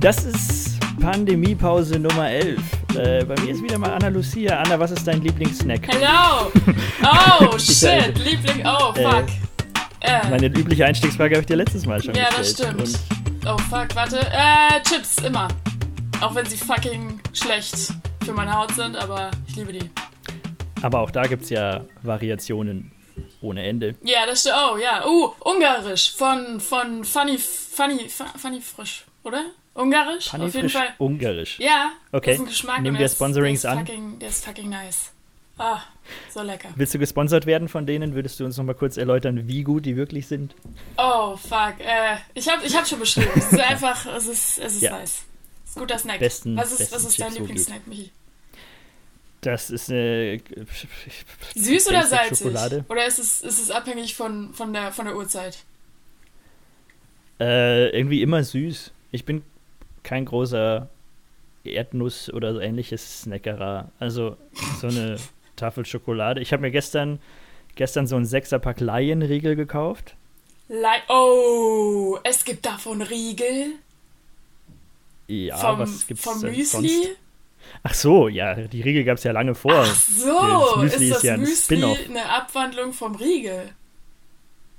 Das ist Pandemiepause Nummer 11. Äh, bei mir ist wieder mal Anna Lucia. Anna, was ist dein Lieblingssnack? Hello! Oh, shit! Liebling, oh, fuck. Äh, meine übliche Einstiegsfrage habe ich dir letztes Mal schon ja, gestellt. Ja, das stimmt. Und oh, fuck, warte. Äh, Chips, immer. Auch wenn sie fucking schlecht für meine Haut sind, aber ich liebe die. Aber auch da gibt es ja Variationen ohne Ende. Ja, das stimmt. Oh, ja. Uh, Ungarisch von, von Funny, Funny, Funny Frisch, oder? Ungarisch? Funny auf jeden Fall. Ungarisch. Ja, okay. das ist ein Geschmack. Nehmen wir Sponsorings der ist an. Fucking, der ist fucking nice. Ah, so lecker. Willst du gesponsert werden von denen? Würdest du uns noch mal kurz erläutern, wie gut die wirklich sind? Oh, fuck. Äh, ich habe ich hab schon beschrieben. es ist einfach, es ist, es ist Ja. nice. Es ist guter Snack. Besten- was ist, besten was ist dein Lieblingssnack, Michi? Das ist eine Süß oder salzig? Schokolade. Oder ist es, ist es abhängig von, von, der, von der Uhrzeit? Äh, irgendwie immer süß. Ich bin kein großer Erdnuss oder so ähnliches Snackerer. Also so eine Tafel Schokolade. Ich habe mir gestern, gestern so einen Sechserpack Laienriegel gekauft. Lei oh, es gibt davon Riegel. Ja, vom, was gibt's vom denn Müsli. sonst? Ach so, ja, die Riegel gab es ja lange vor. Ach so, Das Müsli ist ist das ja ein Müsli eine Abwandlung vom Riegel?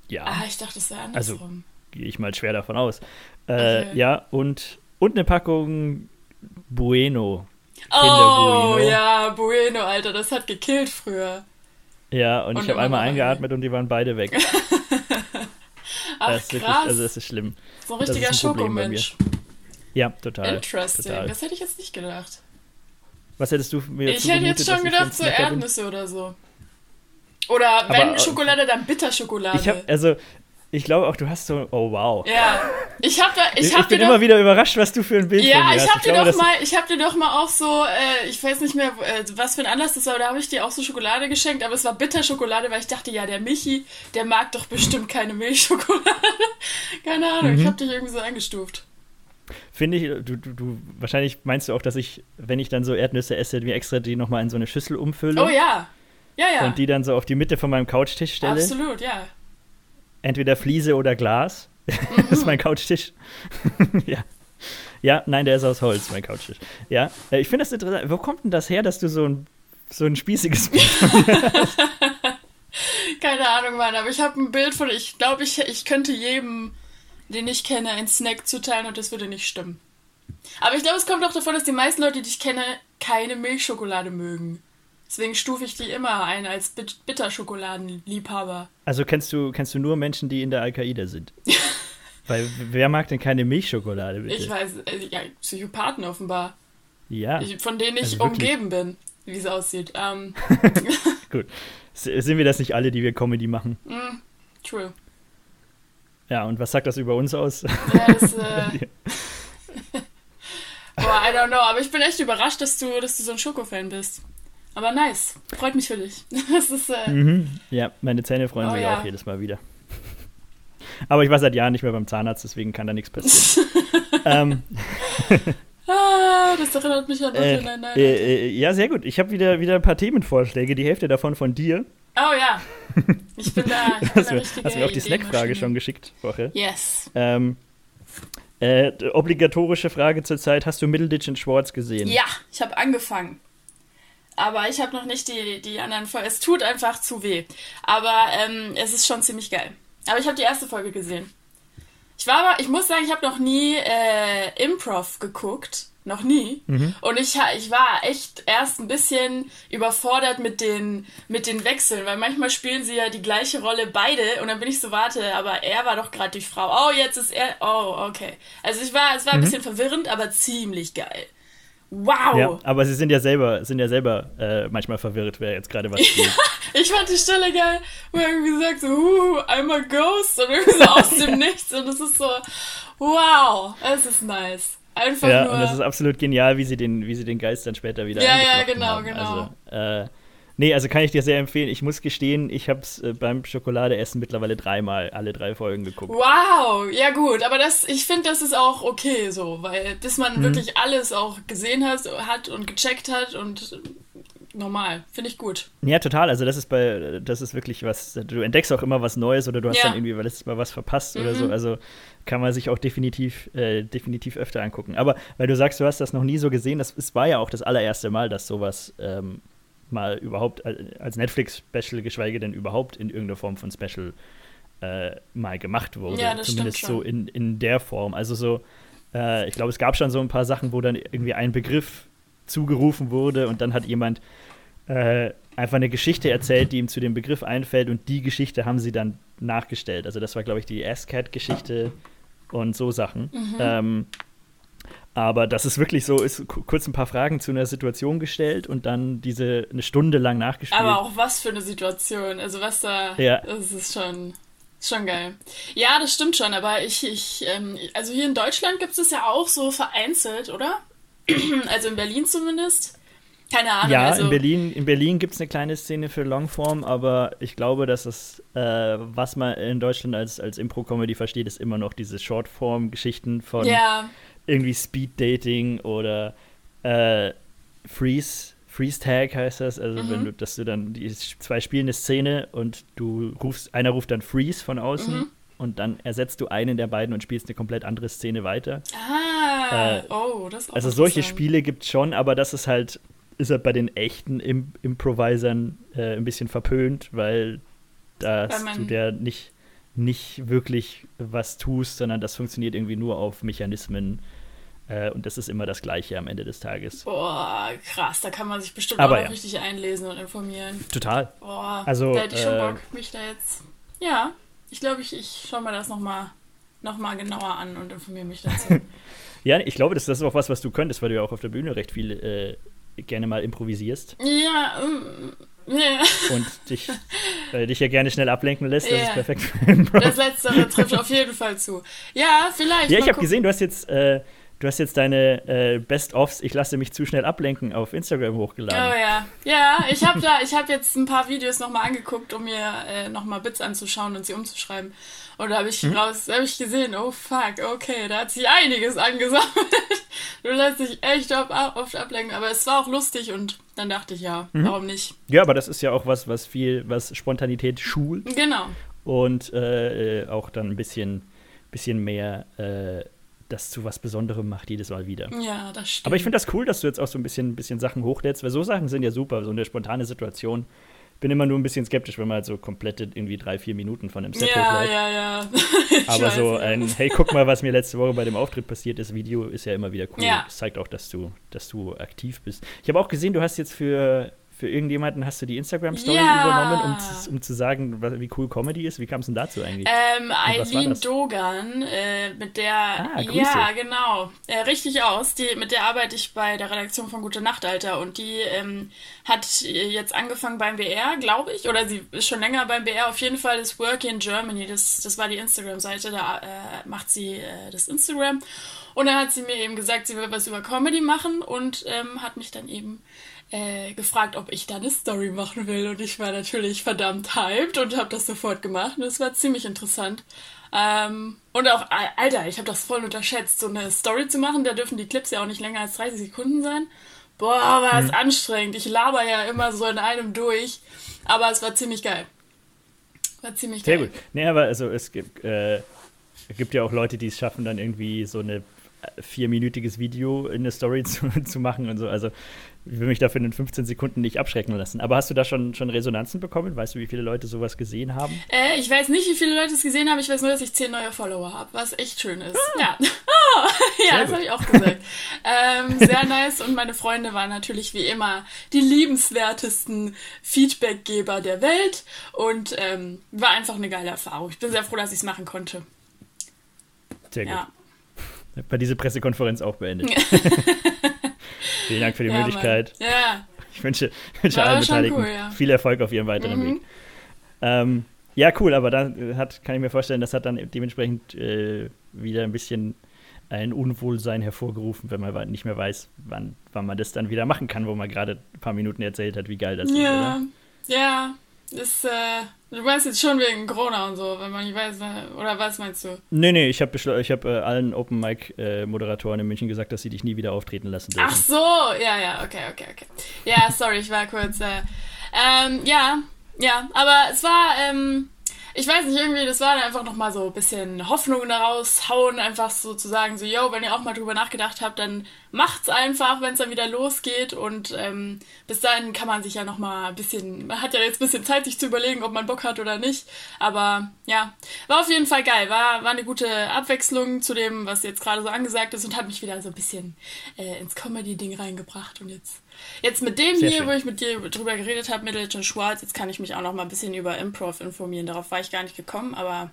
Ja, Ah, ich dachte, es wäre Also, andersrum. gehe ich mal schwer davon aus. Äh, Okay. Ja, und, und eine Packung Bueno. oh, Bueno. ja, Bueno, Alter, das hat gekillt früher. Ja, und, Und ich habe einmal eingeatmet und die waren beide weg. Ach, das, ist wirklich, krass. also, das ist schlimm. so ein richtiger ein Schokomensch. Ja, total. Interesting. total. Das hätte ich jetzt nicht gedacht. Was hättest du mir Ich hätte jetzt schon gedacht, so Snacker bin? Erdnüsse oder so. Oder wenn Aber, äh, Schokolade, dann Bitterschokolade. Ich habe, also, ich glaube auch, du hast so, oh wow. ja, ich habe da, ich Ich, hab bin immer doch, wieder überrascht, was du für ein Bild von ja, mir ich hast. habe dir glaube, doch mal, ich habe dir doch mal auch so, äh, ich weiß nicht mehr, äh, was für ein Anlass das war, aber da habe ich dir auch so Schokolade geschenkt, aber es war Bitterschokolade, weil ich dachte, ja, der Michi, der mag doch bestimmt keine Milchschokolade. keine Ahnung, Mhm. ich habe dich irgendwie so eingestuft. Finde ich, du, du, du, wahrscheinlich meinst du auch, dass ich, wenn ich dann so Erdnüsse esse, mir extra die nochmal in so eine Schüssel umfülle Oh ja, ja, ja, und die dann so auf die Mitte von meinem Couchtisch stelle. absolut, ja. Entweder Fliese oder Glas. das ist mein Couchtisch. ja. Ja, nein, der ist aus Holz, mein Couchtisch. Ja, äh, ich finde das interessant. Wo kommt denn das her, dass du so ein, so ein spießiges Bild Keine Ahnung, Mann, aber ich habe ein Bild von, ich glaube, ich, ich könnte jedem, den ich kenne, einen Snack zuteilen und das würde nicht stimmen. Aber ich glaube, es kommt auch davon, dass die meisten Leute, die ich kenne, keine Milchschokolade mögen. Deswegen stufe ich die immer ein als Bit Bitterschokoladenliebhaber. Also kennst du, kennst du nur Menschen, die in der Al-Qaida sind? Weil wer mag denn keine Milchschokolade, bitte? Ich weiß, äh, ja, Psychopathen offenbar, ja, ich, von denen ich Also umgeben bin, wie es aussieht. Ähm, gut. Sind wir das nicht alle, die wir Comedy machen? mm, true. Ja, und was sagt das über uns aus? Ja, das, äh, Boah, I don't know, aber ich bin echt überrascht, dass du, dass du so ein Schokofan bist. Aber nice. Freut mich für dich. Das ist, äh, mhm. Ja, meine Zähne freuen Oh sich ja. auch jedes Mal wieder. Aber ich war seit Jahren nicht mehr beim Zahnarzt, deswegen kann da nichts passieren. ähm, ah, das erinnert mich an äh, Nine-Nine. äh, äh, ja, sehr gut. Ich habe wieder, wieder ein paar Themenvorschläge, die Hälfte davon von dir. Oh ja. Ich bin da. Ich bin Hast da mir, richtige hast mir auch die Snackfrage schon geschickt, Woche. Yes. Ähm, äh, obligatorische Frage zur Zeit: Hast du Middleditch und Schwartz gesehen? Ja, ich habe angefangen. Aber ich habe noch nicht die, die anderen Folgen. Es tut einfach zu weh. Aber ähm, es ist schon ziemlich geil. Aber ich habe die erste Folge gesehen. Ich war aber, ich muss sagen, ich habe noch nie äh, Improv geguckt. Noch nie. Und ich, ich war echt erst ein bisschen überfordert mit den, mit den Wechseln, weil manchmal spielen sie ja die gleiche Rolle beide und dann bin ich so, warte, aber er war doch gerade die Frau. Oh, jetzt ist er. Oh, okay. Also ich war, es war ein bisschen verwirrend, aber ziemlich geil. Wow! Ja, aber sie sind ja selber, sind ja selber äh, manchmal verwirrt, wer jetzt gerade was spielt. Ich fand die Stelle geil, wo er irgendwie sagt so, uh, I'm a ghost und irgendwie so aus dem Nichts und es ist so, wow, es ist nice. Einfach ja, nur. und es ist absolut genial, wie sie den, wie sie den Geist dann später wieder Ja, ja, genau, haben. genau. Also, äh, nee, also kann ich dir sehr empfehlen. Ich muss gestehen, ich habe es äh, beim Schokoladeessen mittlerweile dreimal, alle drei Folgen geguckt. Wow, ja gut, aber das, ich finde, das ist auch okay so, weil bis man Mhm. wirklich alles auch gesehen hat, hat und gecheckt hat und normal. Finde ich gut. Ja, total. Also das ist bei, das ist wirklich was, du entdeckst auch immer was Neues oder du hast ja. dann irgendwie letztes Mal was verpasst mhm. oder so. Mhm. Also kann man sich auch definitiv, äh, definitiv öfter angucken. Aber weil du sagst, du hast das noch nie so gesehen, das, das war ja auch das allererste Mal, dass sowas ähm, mal überhaupt als Netflix-Special, geschweige denn überhaupt in irgendeiner Form von Special äh, mal gemacht wurde. Ja, das Zumindest so in, in der Form. Also so, äh, ich glaube, es gab schon so ein paar Sachen, wo dann irgendwie ein Begriff zugerufen wurde und dann hat jemand äh, einfach eine Geschichte erzählt, die ihm zu dem Begriff einfällt und die Geschichte haben sie dann nachgestellt. Also das war, glaube ich, die ASCAT-Geschichte und so Sachen. Mhm. Ähm, aber das ist wirklich so, ist kurz ein paar Fragen zu einer Situation gestellt und dann diese eine Stunde lang nachgespielt. Aber auch was für eine Situation. Also was da, ja. das ist schon, schon geil. Ja, das stimmt schon, aber ich, ich ähm, also hier in Deutschland gibt es ja auch so vereinzelt, oder? also in Berlin zumindest. Keine Ahnung. Ja, also in Berlin, in Berlin gibt es eine kleine Szene für Longform, aber ich glaube, dass das, äh, was man in Deutschland als, als Impro-Comedy versteht, ist immer noch diese Shortform-Geschichten von ja. Irgendwie Speed-Dating oder äh, Freeze. Freeze Tag heißt das, also mhm. wenn du, dass du dann die zwei spielen eine Szene und du rufst, einer ruft dann Freeze von außen mhm. und dann ersetzt du einen der beiden und spielst eine komplett andere Szene weiter. Ah, äh, oh, das ist auch Also solche Spiele gibt es schon, aber das ist halt ist er bei den echten Im Improvisern äh, ein bisschen verpönt, weil da du der nicht, nicht wirklich was tust, sondern das funktioniert irgendwie nur auf Mechanismen. Äh, und das ist immer das Gleiche am Ende des Tages. Boah, krass, da kann man sich bestimmt Aber auch ja. richtig einlesen und informieren. Total. Boah, also, da hätte ich schon äh, Bock, mich da jetzt. Ja, ich glaube, ich, ich schaue mir das nochmal noch mal genauer an und informiere mich dazu. ja, ich glaube, das, das ist auch was, was du könntest, weil du ja auch auf der Bühne recht viel äh, gerne mal improvisierst. Ja, um, ja. Und dich, äh, dich ja gerne schnell ablenken lässt, das ja. ist perfekt. das Letztere trifft auf jeden Fall zu. Ja, vielleicht. Ja, ich habe gesehen, du hast jetzt, äh, du hast jetzt deine äh, Best-ofs, ich lasse mich zu schnell ablenken, auf Instagram hochgeladen. Oh ja. Ja, ich habe da, ich habe jetzt ein paar Videos nochmal angeguckt, um mir äh, nochmal Bits anzuschauen und sie umzuschreiben. Und da habe ich mhm. raus, habe ich gesehen, oh fuck, okay, da hat sich einiges angesammelt. du lässt dich echt oft ablenken, aber es war auch lustig und dann dachte ich, ja, mhm. warum nicht? Ja, aber das ist ja auch was, was viel, was Spontanität schult. Genau. Und äh, auch dann ein bisschen, bisschen mehr äh, das zu was Besonderem macht jedes Mal wieder. Ja, das stimmt. Aber ich finde das cool, dass du jetzt auch so ein bisschen, bisschen Sachen hochlädst, weil so Sachen sind ja super, so eine spontane Situation bin immer nur ein bisschen skeptisch, wenn man halt so komplette irgendwie drei, vier Minuten von einem Set ja, hochlädt. Ja, ja, Aber so ein, hey, guck mal, was mir letzte Woche bei dem Auftritt passiert ist, Video ist ja immer wieder cool. Ja. Das zeigt auch, dass du, dass du aktiv bist. Ich habe auch gesehen, du hast jetzt für für irgendjemanden hast du die Instagram-Story ja. übernommen, um, um, zu sagen, wie cool Comedy ist? Wie kam es denn dazu eigentlich? Ähm, Eileen Dogan, äh, mit der, ah, ja, genau, äh, richtig aus, die, mit der arbeite ich bei der Redaktion von Gute Nacht, Alter, und die ähm, hat jetzt angefangen beim BR, glaube ich, oder sie ist schon länger beim BR, auf jeden Fall das Work in Germany, das, das war die Instagram-Seite, da äh, macht sie äh, das Instagram. Und dann hat sie mir eben gesagt, sie will was über Comedy machen und ähm, hat mich dann eben äh, gefragt, ob ich da eine Story machen will. Und ich war natürlich verdammt hyped und habe das sofort gemacht. Und es war ziemlich interessant. Ähm, und auch, Alter, ich habe das voll unterschätzt, so eine Story zu machen. Da dürfen die Clips ja auch nicht länger als 30 Sekunden sein. Boah, war es mhm. anstrengend. Ich laber ja immer so in einem durch. Aber es war ziemlich geil. War ziemlich Sehr geil. gut. Nee, aber also es gibt, äh, es gibt ja auch Leute, die es schaffen, dann irgendwie so eine vierminütiges Video in eine Story zu, zu machen und so. Also ich will mich dafür in 15 Sekunden nicht abschrecken lassen. Aber hast du da schon, schon Resonanzen bekommen? Weißt du, wie viele Leute sowas gesehen haben? Äh, ich weiß nicht, wie viele Leute es gesehen haben. Ich weiß nur, dass ich 10 neue Follower habe, was echt schön ist. Ah. Ja, oh, ja das habe ich auch gesagt. ähm, sehr nice. Und meine Freunde waren natürlich wie immer die liebenswertesten Feedbackgeber der Welt. Und ähm, war einfach eine geile Erfahrung. Ich bin sehr froh, dass ich es machen konnte. Sehr gut. Ja. Bei dieser Pressekonferenz auch beendet. Vielen Dank für die ja, Möglichkeit. Mann. Ja. Ich wünsche, wünsche allen Beteiligten cool, ja. viel Erfolg auf ihrem weiteren mhm. Weg. Ähm, ja, cool, aber da hat, kann ich mir vorstellen, das hat dann dementsprechend äh, wieder ein bisschen ein Unwohlsein hervorgerufen, wenn man nicht mehr weiß, wann, wann man das dann wieder machen kann, wo man gerade ein paar Minuten erzählt hat, wie geil das ja. ist. Oder? Ja, ist, äh, du meinst jetzt schon wegen Corona und so, wenn man nicht weiß, oder was meinst du? Nee, nee, ich habe ich hab, äh, allen Open Mic äh, Moderatoren in München gesagt, dass sie dich nie wieder auftreten lassen dürfen. Ach so, ja, ja, okay, okay, okay. Ja, sorry, ich war kurz, äh, ähm, ja, ja, aber es war, ähm, ich weiß nicht, irgendwie, das war dann einfach nochmal so ein bisschen Hoffnung daraus hauen, einfach so zu sagen, so, yo, wenn ihr auch mal drüber nachgedacht habt, dann macht's einfach, wenn es dann wieder losgeht und ähm, bis dahin kann man sich ja nochmal ein bisschen, man hat ja jetzt ein bisschen Zeit, sich zu überlegen, ob man Bock hat oder nicht, aber ja, war auf jeden Fall geil, war, war eine gute Abwechslung zu dem, was jetzt gerade so angesagt ist und hat mich wieder so ein bisschen äh, ins Comedy-Ding reingebracht und jetzt Jetzt mit dem Sehr hier, schön. wo ich mit dir drüber geredet habe, Middleton Schwarz, jetzt kann ich mich auch noch mal ein bisschen über Improv informieren. Darauf war ich gar nicht gekommen, aber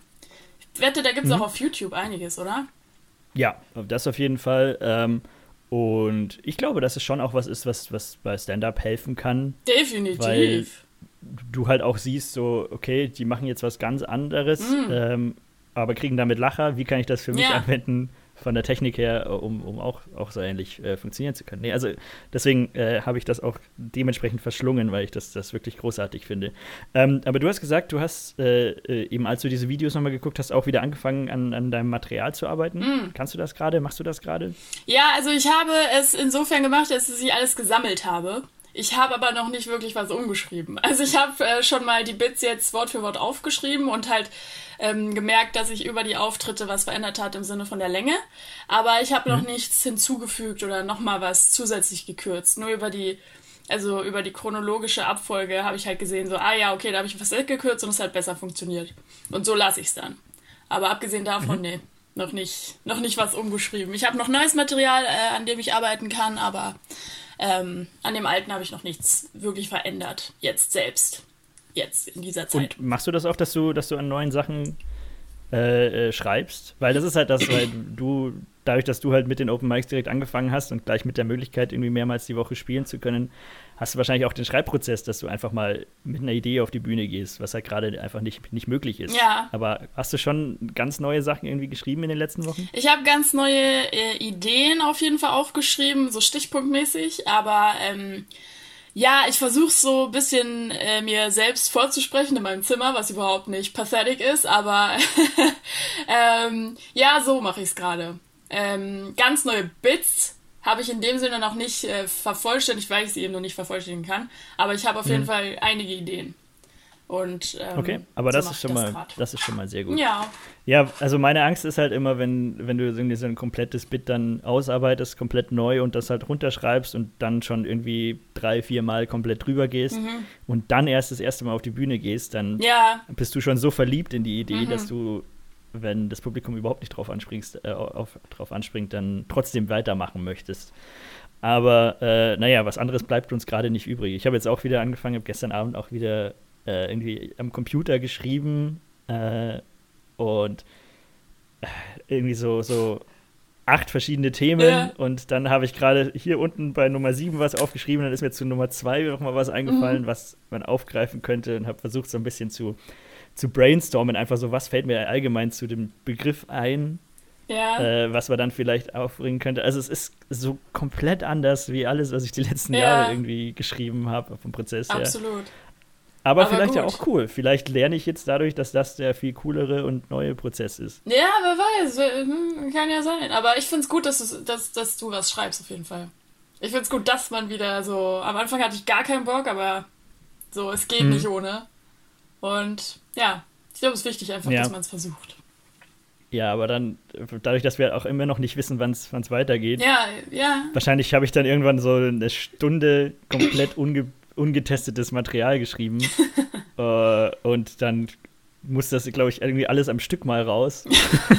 ich wette, da gibt es mhm. auch auf YouTube einiges, oder? Ja, das auf jeden Fall. Ähm, und ich glaube, dass es schon auch was ist, was, was bei Stand-Up helfen kann. Definitiv. Weil du halt auch siehst, so, okay, die machen jetzt was ganz anderes, mhm. ähm, aber kriegen damit Lacher. Wie kann ich das für mich ja. anwenden? Von der Technik her, um, um auch, auch so ähnlich äh, funktionieren zu können. Nee, also deswegen äh, habe ich das auch dementsprechend verschlungen, weil ich das, das wirklich großartig finde. Ähm, aber du hast gesagt, du hast äh, äh eben, als du diese Videos nochmal geguckt hast, auch wieder angefangen, an, an deinem Material zu arbeiten. Mm. Kannst du das gerade? Machst du das gerade? Ja, also ich habe es insofern gemacht, dass ich alles gesammelt habe. Ich habe aber noch nicht wirklich was umgeschrieben. Also ich habe äh, schon mal die Bits jetzt Wort für Wort aufgeschrieben und halt ähm, gemerkt, dass sich über die Auftritte was verändert hat im Sinne von der Länge. Aber ich habe mhm. noch nichts hinzugefügt oder nochmal was zusätzlich gekürzt. Nur über die, also über die chronologische Abfolge habe ich halt gesehen, so, ah ja, okay, da habe ich was gekürzt und es hat besser funktioniert. Und so lasse ich es dann. Aber abgesehen davon, mhm. nee, noch nicht, noch nicht was umgeschrieben. Ich habe noch neues Material, äh, an dem ich arbeiten kann, aber ähm, an dem alten habe ich noch nichts wirklich verändert, jetzt selbst. Jetzt in dieser Zeit. Und machst du das auch, dass du, dass du an neuen Sachen äh, äh, schreibst? Weil das ist halt das, weil du, dadurch, dass du halt mit den Open Mics direkt angefangen hast und gleich mit der Möglichkeit, irgendwie mehrmals die Woche spielen zu können, hast du wahrscheinlich auch den Schreibprozess, dass du einfach mal mit einer Idee auf die Bühne gehst, was halt gerade einfach nicht, nicht möglich ist. Ja. Aber hast du schon ganz neue Sachen irgendwie geschrieben in den letzten Wochen? Ich habe ganz neue äh, Ideen auf jeden Fall aufgeschrieben, so stichpunktmäßig, aber ähm, ja, ich versuche so ein bisschen äh, mir selbst vorzusprechen in meinem Zimmer, was überhaupt nicht pathetic ist, aber ähm, ja, so mache ich es gerade. Ähm, ganz neue Bits habe ich in dem Sinne noch nicht äh, vervollständigt, weil ich sie eben noch nicht vervollständigen kann. Aber ich habe auf jeden mhm. Fall einige Ideen. Und, ähm, okay, aber so das ist schon das mal, das ist schon mal sehr gut. Ja. Ja, also meine Angst ist halt immer, wenn, wenn du irgendwie so ein komplettes Bit dann ausarbeitest, komplett neu und das halt runterschreibst und dann schon irgendwie drei, vier Mal komplett drüber gehst mhm. und dann erst das erste Mal auf die Bühne gehst, dann ja. bist du schon so verliebt in die Idee, mhm. dass du wenn das Publikum überhaupt nicht drauf, anspringst, äh, auf, drauf anspringt, dann trotzdem weitermachen möchtest. Aber äh, naja, was anderes bleibt uns gerade nicht übrig. Ich habe jetzt auch wieder angefangen, habe gestern Abend auch wieder äh, irgendwie am Computer geschrieben äh, und äh, irgendwie so, so acht verschiedene Themen ja. und dann habe ich gerade hier unten bei Nummer 7 was aufgeschrieben, dann ist mir zu Nummer 2 nochmal was eingefallen, mhm. was man aufgreifen könnte und habe versucht so ein bisschen zu zu brainstormen, einfach so, was fällt mir allgemein zu dem Begriff ein, ja. äh, was man dann vielleicht aufbringen könnte. Also es ist so komplett anders wie alles, was ich die letzten ja. Jahre irgendwie geschrieben habe vom Prozess her. Absolut. Aber, Aber vielleicht gut. ja auch cool. Vielleicht lerne ich jetzt dadurch, dass das der viel coolere und neue Prozess ist. Ja, wer weiß. Hm, kann ja sein. Aber ich finde es gut, dass du, dass, dass du was schreibst, auf jeden Fall. Ich finde es gut, dass man wieder so. Am Anfang hatte ich gar keinen Bock, aber so, es geht hm. nicht ohne. Und ja, ich glaube, es ist wichtig einfach, ja. dass man es versucht. Ja, aber dann, dadurch, dass wir auch immer noch nicht wissen, wann es weitergeht. Ja, ja. Wahrscheinlich habe ich dann irgendwann so eine Stunde komplett unge ungetestetes Material geschrieben. äh, und dann muss das, glaube ich, irgendwie alles am Stück mal raus.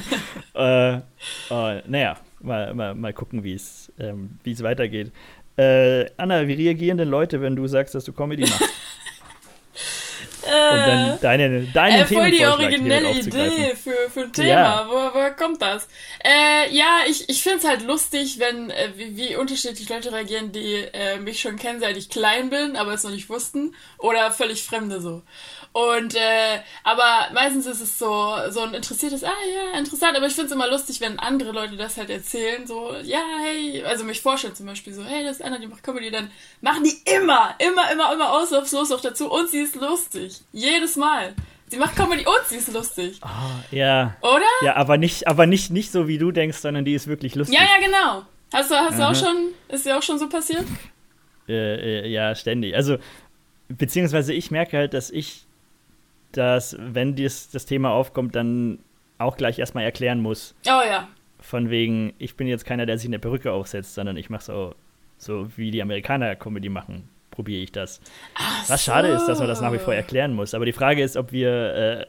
äh, äh, naja, mal, mal, mal gucken, wie ähm, es weitergeht. Äh, Anna, wie reagieren denn Leute, wenn du sagst, dass du Comedy machst? Und dann äh, deine, deine äh, voll die originelle Idee für, für ein Thema. Ja. Woher, woher kommt das? Äh, ja, ich, ich finde es halt lustig, wenn äh, wie, wie unterschiedlich Leute reagieren, die äh, mich schon kennen, seit ich klein bin, aber es noch nicht wussten. Oder völlig Fremde so. Und äh, aber meistens ist es so so ein interessiertes, ah ja, interessant, aber ich finde es immer lustig, wenn andere Leute das halt erzählen, so, ja, hey, also mich vorstellen zum Beispiel so, hey, das ist Anna, die macht Comedy, dann machen die immer, immer, immer, immer aus aufs Los auch dazu und sie ist lustig. lustig. Jedes Mal. Sie macht Comedy und sie ist lustig. Oh, ja. Oder? Ja, aber nicht, aber nicht, nicht so, wie du denkst, sondern die ist wirklich lustig. Ja, ja, genau. Hast du, hast du auch schon, ist dir auch schon so passiert? Äh, äh, ja, ständig. Also, beziehungsweise ich merke halt, dass ich das, wenn dies, das Thema aufkommt, dann auch gleich erstmal erklären muss. Oh ja. Von wegen, ich bin jetzt keiner, der sich eine Perücke aufsetzt, sondern ich mache so, so wie die Amerikaner Comedy machen, probiere ich das. Ach Was so. schade ist, dass man das nach wie vor erklären muss. Aber die Frage ist, ob wir, äh,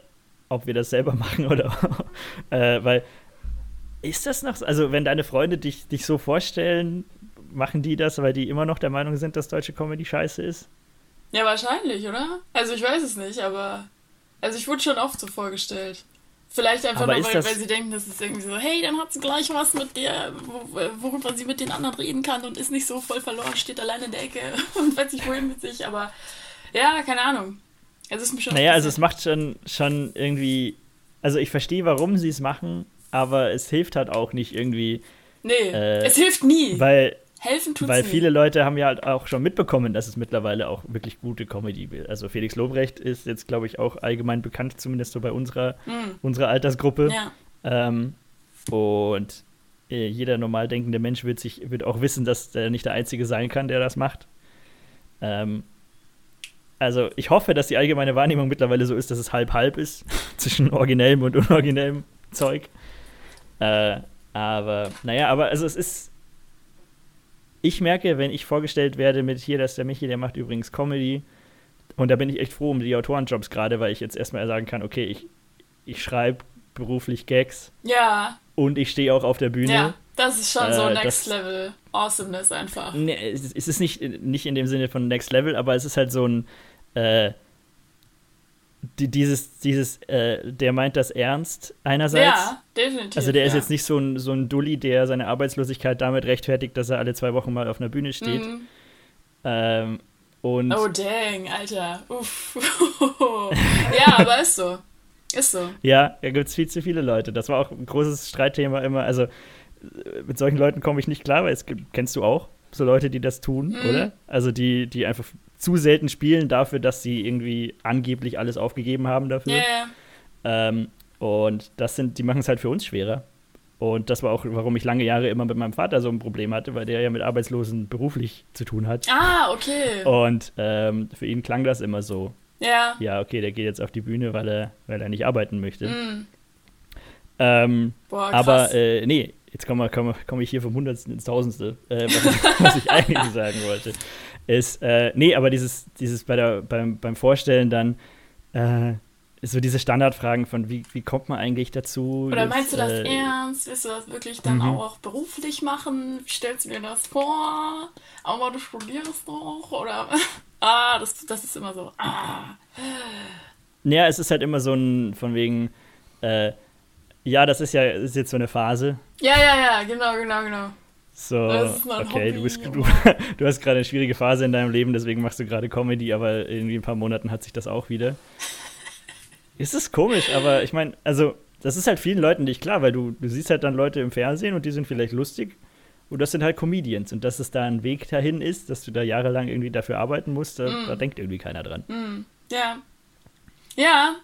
ob wir das selber machen oder äh, weil ist das noch so? Also, wenn deine Freunde dich, dich so vorstellen, machen die das, weil die immer noch der Meinung sind, dass deutsche Comedy scheiße ist? Ja, wahrscheinlich, oder? Also ich weiß es nicht, aber. Also ich wurde schon oft so vorgestellt. Vielleicht einfach Aber nur, weil, das- weil sie denken, das ist irgendwie so, hey, dann hat sie gleich was mit der, wo, worüber sie mit den anderen reden kann und ist nicht so voll verloren, steht allein in der Ecke und weiß nicht wohin mit sich, aber ja, keine Ahnung. Also ist mir schon Naja, also es macht schon, schon irgendwie. Also, ich verstehe, warum sie es machen, aber es hilft halt auch nicht irgendwie, Nee, äh, es hilft nie. weil Helfen tut's Weil viele Leute haben ja halt auch schon mitbekommen, dass es mittlerweile auch wirklich gute Comedy gibt. Also Felix Lobrecht ist jetzt, glaube ich, auch allgemein bekannt, zumindest so bei unserer, Mm, unserer Altersgruppe. ja. Ähm, und äh, jeder normal denkende Mensch wird, sich, wird auch wissen, dass der nicht der Einzige sein kann, der das macht. Ähm, also ich hoffe, dass die allgemeine Wahrnehmung mittlerweile so ist, dass es halb-halb ist zwischen originellem und unoriginellem Zeug. Äh, aber, naja, aber also es ist. Ich merke, wenn ich vorgestellt werde mit hier, dass der Michi, der macht übrigens Comedy. Und da bin ich echt froh um die Autorenjobs gerade, weil ich jetzt erstmal sagen kann, okay, ich, ich schreibe beruflich Gags Ja, und ich stehe auch auf der Bühne. ja, das ist schon so Äh, Next das- Level Awesomeness einfach. Nee, es ist- es ist nicht, nicht in dem Sinne von Next Level, aber es ist halt so ein, äh, die, dieses, dieses, äh, der meint das ernst einerseits. Ja, definitiv. Also der ist ja. jetzt nicht so ein, so ein Dulli, der seine Arbeitslosigkeit damit rechtfertigt, dass er alle zwei Wochen mal auf einer Bühne steht. Mhm. Ähm, und Oh, dang, Alter. Uff. ja, aber ist so. Ist so. ja, da gibt es viel zu viele Leute. Das war auch ein großes Streitthema immer. Also mit solchen Leuten komme ich nicht klar, weil es kennst du auch so Leute, die das tun, Mhm. oder? Also die, die einfach zu selten spielen dafür, dass sie irgendwie angeblich alles aufgegeben haben dafür. Ja, ja. Ähm, und das sind, die machen es halt für uns schwerer. Und das war auch, warum ich lange Jahre immer mit meinem Vater so ein Problem hatte, weil der ja mit Arbeitslosen beruflich zu tun hat. Ah, okay. Und ähm, für ihn klang das immer so, Ja. ja, okay, der geht jetzt auf die Bühne, weil er, weil er nicht arbeiten möchte. Mhm. Ähm, Boah, krass. aber äh, nee, jetzt komme komm, komm ich hier vom Hundertsten ins Tausendste. Äh, was, ich, was ich eigentlich sagen wollte, ist, äh, nee, aber dieses, dieses bei der, beim, beim Vorstellen dann, äh, so diese Standardfragen von, wie, wie kommt man eigentlich dazu? Oder meinst du das äh, ernst? Willst du das wirklich dann mhm. auch beruflich machen? Wie stellst du dir das vor? Aber du studierst doch? Oder. Ah, das, das ist immer so. Ah. Ja, es ist halt immer so ein, von wegen, äh, ja, das ist ja ist jetzt so eine Phase. Ja, ja, ja, genau, genau, genau. So, okay, du, bist, du, du hast gerade eine schwierige Phase in deinem Leben, deswegen machst du gerade Comedy, aber irgendwie in ein paar Monaten hat sich das auch wieder. Es ist komisch, aber ich meine, also, das ist halt vielen Leuten nicht klar, weil du, du siehst halt dann Leute im Fernsehen und die sind vielleicht lustig. Und das sind halt Comedians. Und dass es da ein Weg dahin ist, dass du da jahrelang irgendwie dafür arbeiten musst, da, Mm. da denkt irgendwie keiner dran. Hm, ja. Ja.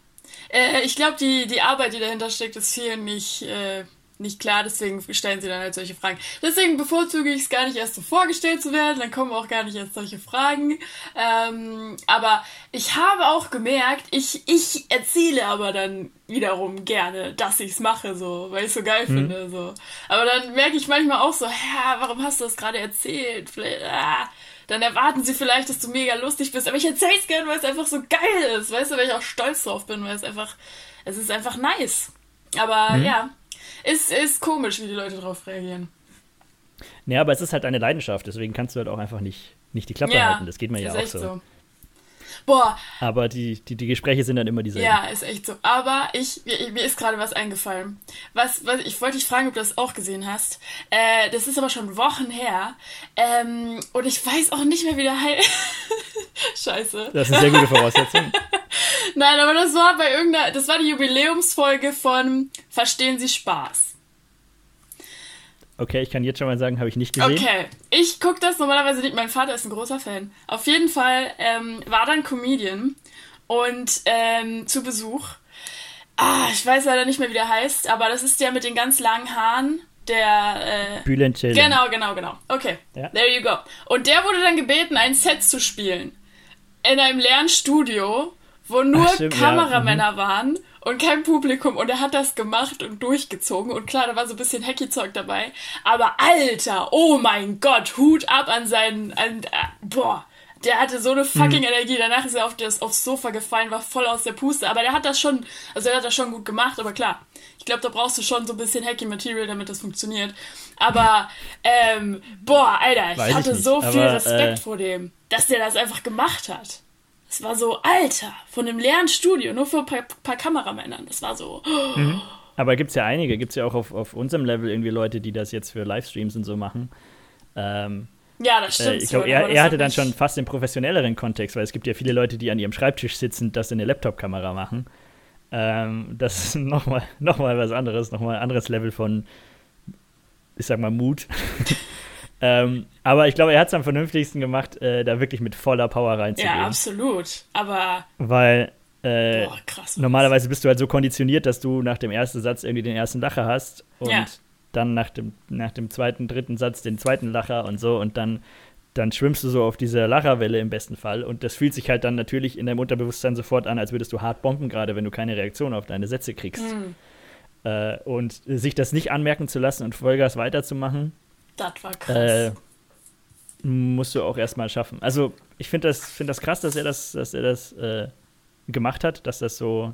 Äh, ich glaube, die, die Arbeit, die dahinter steckt, ist vielen nicht, äh, nicht klar, deswegen stellen sie dann halt solche Fragen. Deswegen bevorzuge ich es gar nicht erst so vorgestellt zu werden, dann kommen auch gar nicht erst solche Fragen. Ähm, aber ich habe auch gemerkt, ich, ich erzähle aber dann wiederum gerne, dass ich es mache, so, weil ich es so geil finde. So. Aber dann merke ich manchmal auch so, ja, warum hast du das gerade erzählt? Vielleicht, ah, dann erwarten sie vielleicht, dass du mega lustig bist. Aber ich erzähl's gern, weil es einfach so geil ist. Weißt du, weil ich auch stolz drauf bin, weil es einfach, es ist einfach nice. Aber ja, ist, ist komisch, wie die Leute drauf reagieren. Ja, aber es ist halt eine Leidenschaft, deswegen kannst du halt auch einfach nicht, nicht die Klappe Ja, halten. Das geht mir ja auch so. so. Boah, Aber die, die, die Gespräche sind dann immer dieselben. ja, ist echt so. Aber ich, mir, mir ist gerade was eingefallen. Was, was, ich wollte dich fragen, ob du das auch gesehen hast. Äh, das ist aber schon Wochen her. Ähm, und ich weiß auch nicht mehr, wie der heißt. Scheiße. Das ist eine sehr gute Voraussetzung. Nein, aber das war bei irgendeiner, das war die Jubiläumsfolge von Verstehen Sie Spaß. Okay, ich kann jetzt schon mal sagen, habe ich nicht gesehen. Okay, ich gucke das normalerweise nicht. Mein Vater ist ein großer Fan. Auf jeden Fall ähm, war dann Comedian und ähm, zu Besuch. Ah, ich weiß leider nicht mehr, wie der heißt, aber das ist der mit den ganz langen Haaren. Der, äh, Bülent. Genau, genau, genau. Okay, Ja. there you go. Und der wurde dann gebeten, ein Set zu spielen. In einem leeren Studio, wo nur Ach, stimmt, ja. Kameramänner waren und kein Publikum. Und er hat das gemacht und durchgezogen. Und klar, da war so ein bisschen Hacky-Zeug dabei. Aber Alter, oh mein Gott, Hut ab an seinen, an, äh, boah. Der hatte so eine fucking Energie. Danach ist er auf das, aufs Sofa gefallen, war voll aus der Puste. Aber der hat das schon, also er hat das schon gut gemacht. Aber klar, ich glaube, da brauchst du schon so ein bisschen Hacky Material, damit das funktioniert. Aber, ähm, boah, Alter, ich Weiß ich hatte nicht, so viel aber, Respekt äh, vor dem, dass der das einfach gemacht hat. Es war so, Alter, von einem leeren Studio, nur für ein paar, paar Kameramännern. Das war so, Aber gibt es ja einige, gibt es ja auch auf, auf unserem Level irgendwie Leute, die das jetzt für Livestreams und so machen. Ähm, ja, das stimmt. äh, ich glaube, er, er hat hatte dann schon fast den professionelleren Kontext, weil es gibt ja viele Leute, die an ihrem Schreibtisch sitzen, das in der Laptop-Kamera machen. Ähm, das ist nochmal noch mal was anderes, nochmal ein anderes Level von, ich sag mal, Mut. ähm, aber ich glaube, er hat es am vernünftigsten gemacht, äh, da wirklich mit voller Power reinzugehen. Ja, absolut. Aber, weil äh, boah, krass. normalerweise bist du halt so konditioniert, dass du nach dem ersten Satz irgendwie den ersten Lacher hast und Ja. dann nach dem, nach dem zweiten, dritten Satz den zweiten Lacher und so und dann, dann schwimmst du so auf dieser Lacherwelle im besten Fall und das fühlt sich halt dann natürlich in deinem Unterbewusstsein sofort an, als würdest du hart bomben, gerade wenn du keine Reaktion auf deine Sätze kriegst. Hm, Äh, und sich das nicht anmerken zu lassen und Vollgas weiterzumachen, das war krass. äh, musst du auch erstmal schaffen. Also ich finde das, find das krass, dass er das, dass er das äh, gemacht hat, dass das so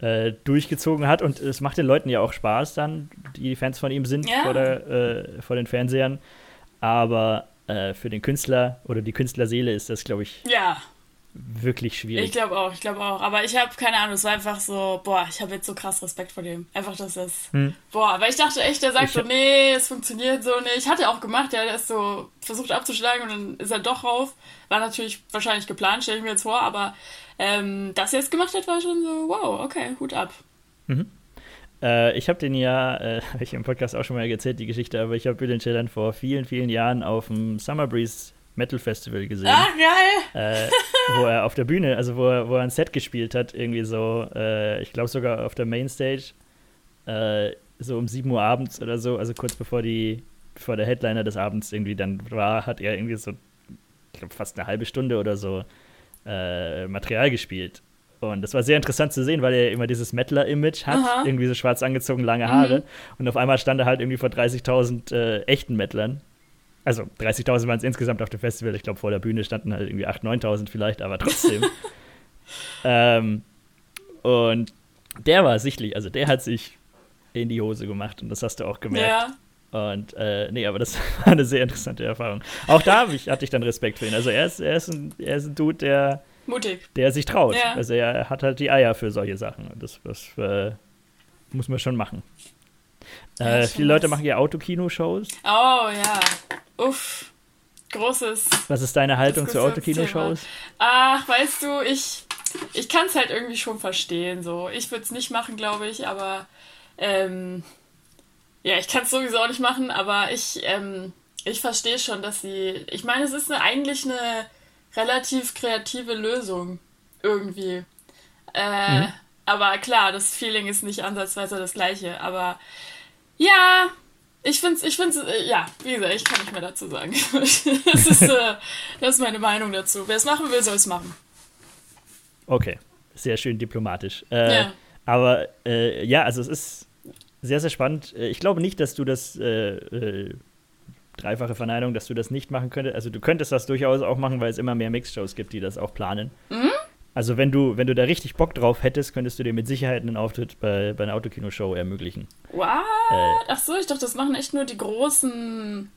äh, durchgezogen hat und es macht den Leuten ja auch Spaß dann, die Fans von ihm sind Ja. vor, der, äh, vor den Fernsehern. Aber äh, für den Künstler oder die Künstlerseele ist das, glaube ich, ja, wirklich schwierig. ich glaube auch, ich glaube auch. Aber ich habe keine Ahnung, es war einfach so, boah, ich habe jetzt so krass Respekt vor dem. Einfach, dass das, Hm. boah, weil ich dachte echt, der sagt Ich so, nee, es funktioniert so nicht. Hat er auch gemacht, ja, der ist so versucht abzuschlagen und dann ist er doch rauf. War natürlich wahrscheinlich geplant, stelle ich mir jetzt vor, aber ähm, dass er es gemacht hat, war schon so, wow, okay, Hut ab. Äh, ich habe den ja, äh, hab ich im Podcast auch schon mal erzählt, die Geschichte, aber ich habe Bülent Ceylan vor vielen, vielen Jahren auf dem Summer Breeze Metal Festival gesehen. Ah, geil! äh, wo er auf der Bühne, also wo er, wo er ein Set gespielt hat, irgendwie so, äh, ich glaube sogar auf der Mainstage, äh, so um 7 Uhr abends oder so, also kurz bevor die, bevor der Headliner des Abends irgendwie dann war, hat er irgendwie so, ich glaube fast eine halbe Stunde oder so äh, Material gespielt. Und das war sehr interessant zu sehen, weil er immer dieses Metaler-Image hat, Aha. irgendwie so schwarz angezogen, lange Haare. Und auf einmal stand er halt irgendwie vor 30.000 äh, echten Metlern. Also 30.000 waren es insgesamt auf dem Festival. Ich glaube, vor der Bühne standen halt irgendwie 8.000, 9.000 vielleicht, aber trotzdem. ähm, und der war sichtlich, also der hat sich in die Hose gemacht und das hast du auch gemerkt. Ja, Und äh, nee, aber das war eine sehr interessante Erfahrung. Auch da ich, hatte ich dann Respekt für ihn. Also er ist, er ist, ein, er ist ein Dude, der, mutig. der sich traut. Ja. Also er hat halt die Eier für solche Sachen. Und das, das äh, muss man schon machen. Äh, viele Leute machen ja Autokino-Shows. Oh, ja. Uff. Großes Was ist deine Haltung zu Autokino-Shows? Ach, weißt du, ich, ich kann es halt irgendwie schon verstehen. So. Ich würde es nicht machen, glaube ich, aber ähm, ja, ich kann es sowieso auch nicht machen, aber ich, ähm, ich verstehe schon, dass sie. Ich meine, es ist eine, eigentlich eine relativ kreative Lösung. Irgendwie. Äh, Mhm. Aber klar, das Feeling ist nicht ansatzweise das gleiche. Aber ja, ich finde es, ich find's, äh, ja, wie gesagt, ich kann nicht mehr dazu sagen. das, ist, äh, das ist meine Meinung dazu. Wer es machen will, soll es machen. Okay, sehr schön diplomatisch. Äh, Ja. Aber äh, ja, also es ist sehr, sehr spannend. Äh, Ich glaube nicht, dass du das äh, äh, dreifache Verneinung, dass du das nicht machen könntest. Also du könntest das durchaus auch machen, weil es immer mehr Mixshows gibt, die das auch planen. Mhm. Also wenn du, wenn du da richtig Bock drauf hättest, könntest du dir mit Sicherheit einen Auftritt bei, bei einer Autokino-Show ermöglichen. What? Äh, Ach so, ich dachte, das machen echt nur die großen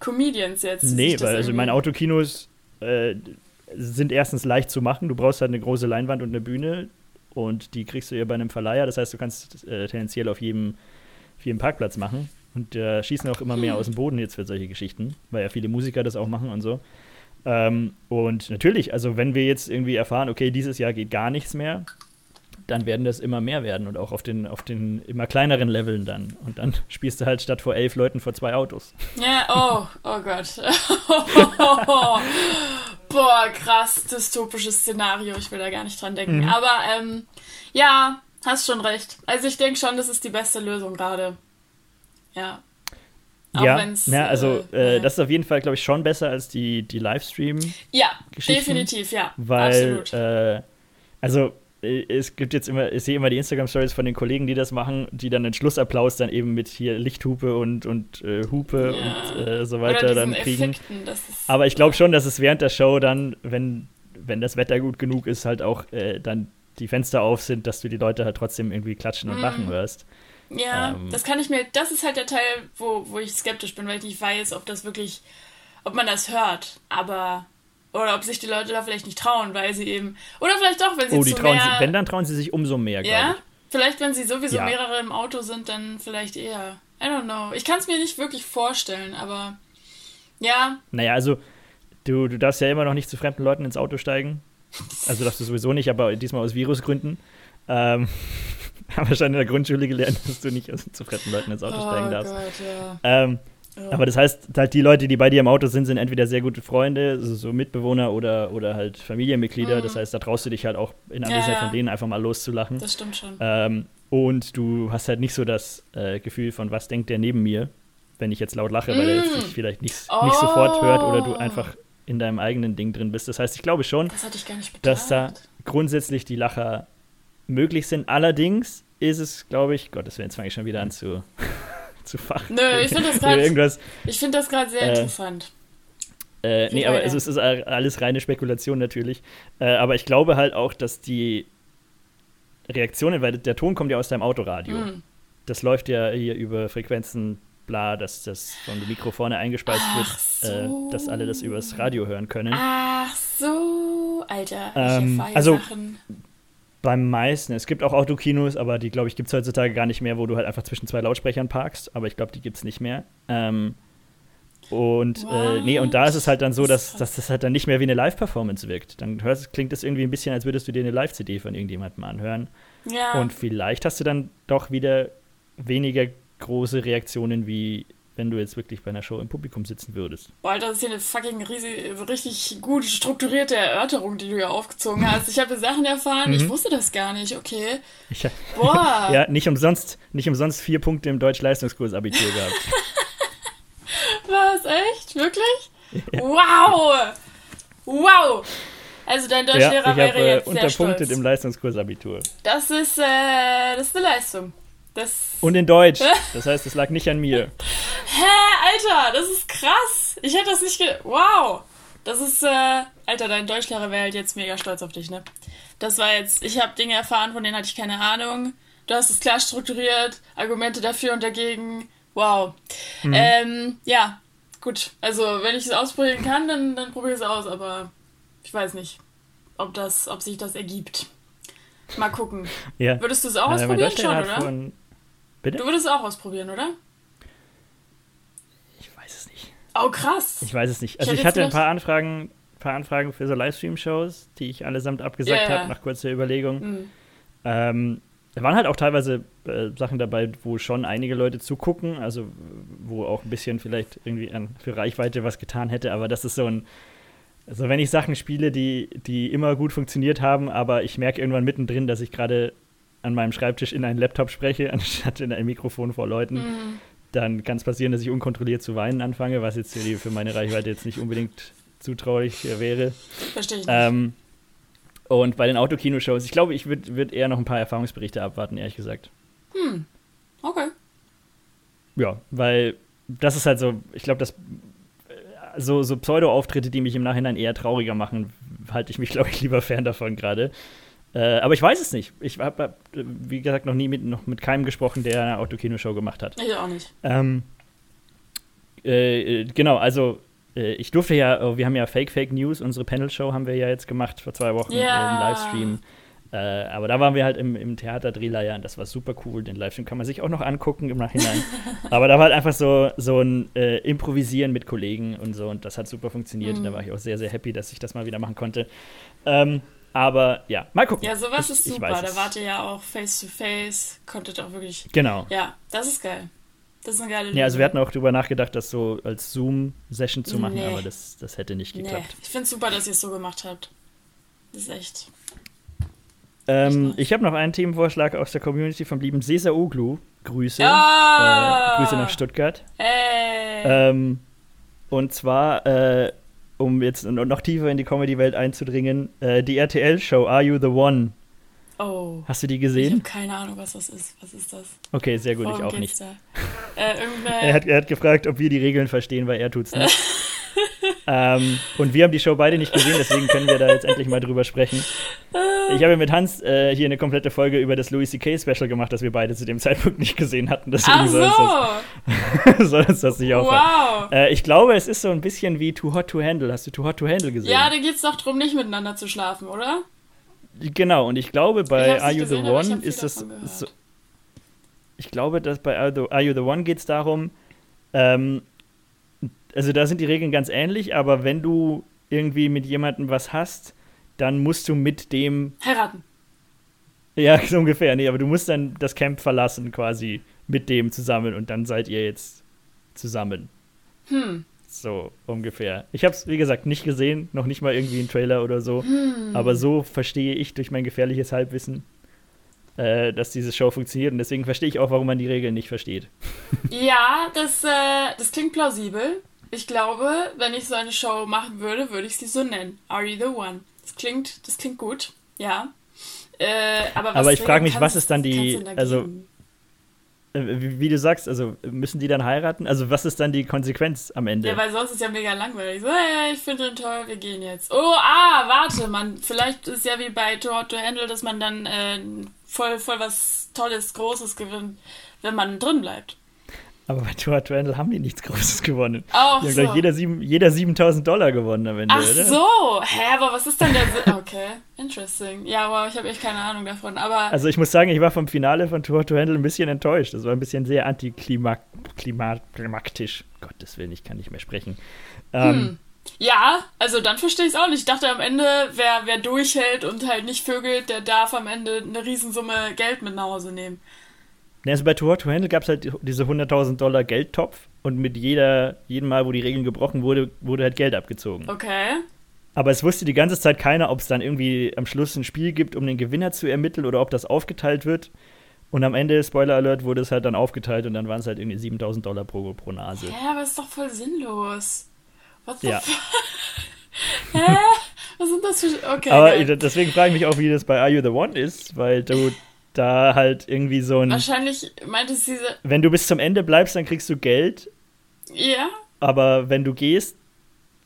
Comedians jetzt. Nee, weil also meine Autokinos äh, sind erstens leicht zu machen. Du brauchst halt eine große Leinwand und eine Bühne und die kriegst du ja bei einem Verleiher. Das heißt, du kannst äh, tendenziell auf jedem, auf jedem Parkplatz machen. Und da schießen auch immer mehr aus dem Boden jetzt für solche Geschichten, weil ja viele Musiker das auch machen und so. Ähm, und natürlich, also wenn wir jetzt irgendwie erfahren, okay, dieses Jahr geht gar nichts mehr, dann werden das immer mehr werden und auch auf den, auf den immer kleineren Leveln dann. Und dann spielst du halt statt vor elf Leuten vor zwei Autos. Ja, oh, oh Gott. Boah, krass, dystopisches Szenario. Ich will da gar nicht dran denken. Mhm. Aber ähm, ja, hast schon recht. Also ich denke schon, das ist die beste Lösung gerade. Ja. Auch ja, ja, also äh, äh, das ist auf jeden Fall, glaube ich, schon besser als die, die Livestream. Ja, definitiv, ja. Weil, Absolut. äh, also äh, es gibt jetzt immer, ich sehe immer die Instagram-Stories von den Kollegen, die das machen, die dann den Schlussapplaus dann eben mit hier Lichthupe und, und äh, Hupe Ja. und äh, so weiter dann kriegen. Effekten, ist, Aber ich glaube schon, dass es während der Show dann, wenn, wenn das Wetter gut genug ist, halt auch dann die Fenster auf sind, dass du die Leute halt trotzdem irgendwie klatschen und Mhm. lachen hörst. Ja, Ähm. das kann ich mir, das ist halt der Teil, wo, wo ich skeptisch bin, weil ich nicht weiß, ob das wirklich, ob man das hört, aber, oder ob sich die Leute da vielleicht nicht trauen, weil sie eben, oder vielleicht doch, wenn sie Oh, die zu trauen mehr, sich, wenn, dann trauen sie sich umso mehr, ja, ich. vielleicht wenn sie sowieso Ja. mehrere im Auto sind, dann vielleicht eher, I don't know, ich kann es mir nicht wirklich vorstellen, aber, ja, Naja, also du, du darfst ja immer noch nicht zu fremden Leuten ins Auto steigen. Also darfst du sowieso nicht, aber diesmal aus Virusgründen. Ähm, haben wir schon in der Grundschule gelernt, dass du nicht zu fremden Leuten ins Auto oh steigen darfst. Gott, ja. Ähm, Ja. aber das heißt, halt die Leute, die bei dir im Auto sind, sind entweder sehr gute Freunde, so, so Mitbewohner oder, oder halt Familienmitglieder. Mhm. Das heißt, da traust du dich halt auch in Anwesenheit ja. von denen einfach mal loszulachen. das stimmt schon. Ähm, und du hast halt nicht so das äh, Gefühl von, was denkt der neben mir, wenn ich jetzt laut lache, weil er jetzt Mm. dich vielleicht nicht, Oh. nicht sofort hört oder du einfach in deinem eigenen Ding drin bist. Das heißt, ich glaube schon, Das dass da grundsätzlich die Lacher möglich sind. Allerdings ist es, glaube ich, Gottes Willen, jetzt fange ich schon wieder an zu, zu fachen. Nö, ich finde das gerade das gerade sehr Äh, interessant. Äh, nee, aber es ist, es ist alles reine Spekulation natürlich. Äh, aber ich glaube halt auch, dass die Reaktionen, weil der Ton kommt ja aus deinem Autoradio. Hm. Das läuft ja hier über Frequenzen, bla, dass das von dem Mikro vorne eingespeist Ach wird, so. äh, dass alle das übers Radio hören können. Ach so, Alter. Ähm, ich erfahre also- Sachen. Beim meisten. Es gibt auch Autokinos, aber die, glaube ich, gibt es heutzutage gar nicht mehr, wo du halt einfach zwischen zwei Lautsprechern parkst. Aber ich glaube, die gibt es nicht mehr. Ähm, und äh, nee, und da ist es halt dann so, dass, dass das halt dann nicht mehr wie eine Live-Performance wirkt. Dann hörst, klingt das irgendwie ein bisschen, als würdest du dir eine Live-CD von irgendjemandem anhören. Ja. Und vielleicht hast du dann doch wieder weniger große Reaktionen, wie wenn du jetzt wirklich bei einer Show im Publikum sitzen würdest. Boah, das ist hier eine fucking riesig, richtig gut strukturierte Erörterung, die du hier aufgezogen hast. Ich habe Sachen erfahren, ich Mhm. wusste das gar nicht, okay. Ich, Boah. ja, nicht umsonst, nicht umsonst vier Punkte im Deutsch-Leistungskurs-Abitur gehabt. Was, echt? Wirklich? Wow! Wow! Also dein ja, Deutschlehrer ich habe wäre äh, jetzt sehr unterpunktet stolz. im Leistungskurs-Abitur. Das ist, äh, das ist eine Leistung. Das. Und in Deutsch. Das heißt, es lag nicht an mir. Hä, Alter, das ist krass. Ich hätte das nicht ge... Wow. Das ist, äh... Alter, dein Deutschlehrer wäre halt jetzt mega stolz auf dich, ne? Das war jetzt... Ich habe Dinge erfahren, von denen hatte ich keine Ahnung. Du hast es klar strukturiert, Argumente dafür und dagegen. Wow. Mhm. Ähm, ja. Gut. Also, wenn ich es ausprobieren kann, dann, dann probiere ich es aus, aber ich weiß nicht, ob das, ob sich das ergibt. Mal gucken. Ja. Würdest du es auch Äh, mein ausprobieren schon, oder? Bitte? Du würdest es auch ausprobieren, oder? Ich weiß es nicht. Oh, krass. Ich weiß es nicht. Ich Also ich, jetzt hatte ein paar Anfragen, paar Anfragen für so Livestream-Shows, die ich allesamt abgesagt ja. habe nach kurzer Überlegung. Mhm. Ähm, da waren halt auch teilweise äh, Sachen dabei, wo schon einige Leute zugucken, also wo auch ein bisschen vielleicht irgendwie an, für Reichweite was getan hätte, aber das ist so ein, also wenn ich Sachen spiele, die, die immer gut funktioniert haben, aber ich merke irgendwann mittendrin, dass ich gerade an meinem Schreibtisch in einen Laptop spreche, anstatt in ein Mikrofon vor Leuten, Mhm. dann kann es passieren, dass ich unkontrolliert zu weinen anfange, was jetzt für, meine Reichweite jetzt nicht unbedingt zutraulich äh, wäre. Verstehe ich nicht. Ähm, und bei den Autokino-Shows, ich glaube, ich würde würd eher noch ein paar Erfahrungsberichte abwarten, ehrlich gesagt. okay. Ja, weil das ist halt so, ich glaube, das äh, so, so Pseudo-Auftritte, die mich im Nachhinein eher trauriger machen, halte ich mich, glaube ich, lieber fern davon gerade. Äh, aber ich weiß es nicht. Ich habe, hab, wie gesagt, noch nie mit, noch mit keinem gesprochen, der eine Autokino-Show gemacht hat. Ich auch nicht. Ähm, äh, äh, genau, also äh, ich durfte ja, äh, wir haben ja Fake Fake News, unsere Panel-Show haben wir ja jetzt gemacht vor zwei Wochen Ja. im Livestream. Äh, aber da waren wir halt im, im Theater Drehleier und das war super cool. Den Livestream kann man sich auch noch angucken im Nachhinein. aber da war halt einfach so, so ein äh, Improvisieren mit Kollegen und so und das hat super funktioniert. Und da Mhm. war ich auch sehr, sehr happy, dass ich das mal wieder machen konnte. Ähm, aber ja, mal gucken. Ja, sowas Ich- ist super. Da wart ihr ja auch face to face, konntet auch wirklich. Genau. Ja, das ist geil. Das ist eine geile Lösung. Ja, also wir hatten auch drüber nachgedacht, das so als Zoom-Session zu machen, Nee. aber das, das hätte nicht nee, geklappt. ich finde es super, dass ihr es so gemacht habt. Das ist echt. Ähm, nice. ich habe noch einen Themenvorschlag aus der Community vom lieben Cesar Uglu. Grüße. Ah! Äh, Grüße nach Stuttgart. Hey! Ähm, und zwar, äh, um jetzt no- noch tiefer in die Comedy-Welt einzudringen, äh, die RTL-Show Are You the One? oh. Hast du die Ich habe gesehen? keine Ahnung, was das ist. Was ist das? Okay, sehr gut, ich Worum auch nicht. Äh. Er hat, er hat gefragt, ob wir die Regeln verstehen, weil er tut's nicht. ähm, und wir haben die Show beide nicht gesehen, deswegen können wir da jetzt endlich mal drüber sprechen. Ich habe mit Hans äh, hier eine komplette Folge über das Louis C.K. Special gemacht, das wir beide zu dem Zeitpunkt nicht gesehen hatten. Deswegen Ach soll, uns so! das, soll uns das nicht auffallen. Wow! Äh, ich glaube, es ist so ein bisschen wie Too Hot to Handle. Hast du Too Hot to Handle gesehen? Ja, da geht's doch drum, nicht miteinander zu schlafen, oder? Genau, und ich glaube, Ich bei hab's Are You gesehen, the ich One ist es gehört. so. Ich glaube, dass bei Are You the One geht es darum, ähm, also da sind die Regeln ganz ähnlich, aber wenn du irgendwie mit jemandem was hast, dann musst du mit dem, Heiraten. ja, so ungefähr, nee, aber du musst dann das Camp verlassen quasi mit dem zusammen und dann seid ihr jetzt zusammen. Hm. So ungefähr. Ich habe es, wie gesagt, nicht gesehen, noch nicht mal irgendwie einen Trailer oder so. Hm. Aber so verstehe ich durch mein gefährliches Halbwissen, äh, dass diese Show funktioniert. Und deswegen verstehe ich auch, warum man die Regeln nicht versteht. Ja, das, äh, das klingt plausibel. Ich glaube, wenn ich so eine Show machen würde, würde ich sie so nennen. Are you the one? Das klingt, das klingt gut, ja. Äh, aber was Aber ich frage mich, was ist dann die- also? Äh, wie, wie du sagst, also müssen die dann heiraten? Also was ist dann die Konsequenz am Ende? Ja, weil sonst ist ja mega langweilig. So, hey, ich finde den toll, wir gehen jetzt. Oh, ah, warte, man, vielleicht ist ja wie bei Too Hot to Handle, dass man dann äh, voll, voll was Tolles, Großes gewinnt, wenn man drin bleibt. Aber bei Tour to Handle haben die nichts Großes gewonnen. Auch Die haben so. gleich jeder, sieben- jeder 7000 Dollar gewonnen am Ende, Ach oder? so, hä, aber was ist denn der Sinn? Okay, interesting. Ja, wow, ich habe echt keine Ahnung davon, aber Also ich muss sagen, ich war vom Finale von Tour to Handle ein bisschen enttäuscht. Das war ein bisschen sehr antiklimaktisch. Gottes Willen, ich kann nicht mehr sprechen. Ähm, Hm. ja, also dann verstehe ich es auch nicht. Ich dachte am Ende, wer, wer durchhält und halt nicht vögelt, der darf am Ende eine Riesensumme Geld mit nach Hause nehmen. Also bei Too Hot to Handle gab es halt diese 100.000 Dollar Geldtopf und mit jeder, jedem Mal, wo die Regeln gebrochen wurde, wurde halt Geld abgezogen. Okay. Aber es wusste die ganze Zeit keiner, ob es dann irgendwie am Schluss ein Spiel gibt, um den Gewinner zu ermitteln oder ob das aufgeteilt wird. Und am Ende, Spoiler Alert, wurde es halt dann aufgeteilt und dann waren es halt irgendwie 7000 Dollar pro, pro Nase. Ja, aber ist doch voll sinnlos. What the Ja. Hä? Was sind das für. Okay. Aber geil. deswegen frage ich mich auch, wie das bei Are You the One ist, weil du da halt irgendwie so ein. Wahrscheinlich meint es diese. Wenn du bis zum Ende bleibst, dann kriegst du Geld, Ja? aber wenn du gehst,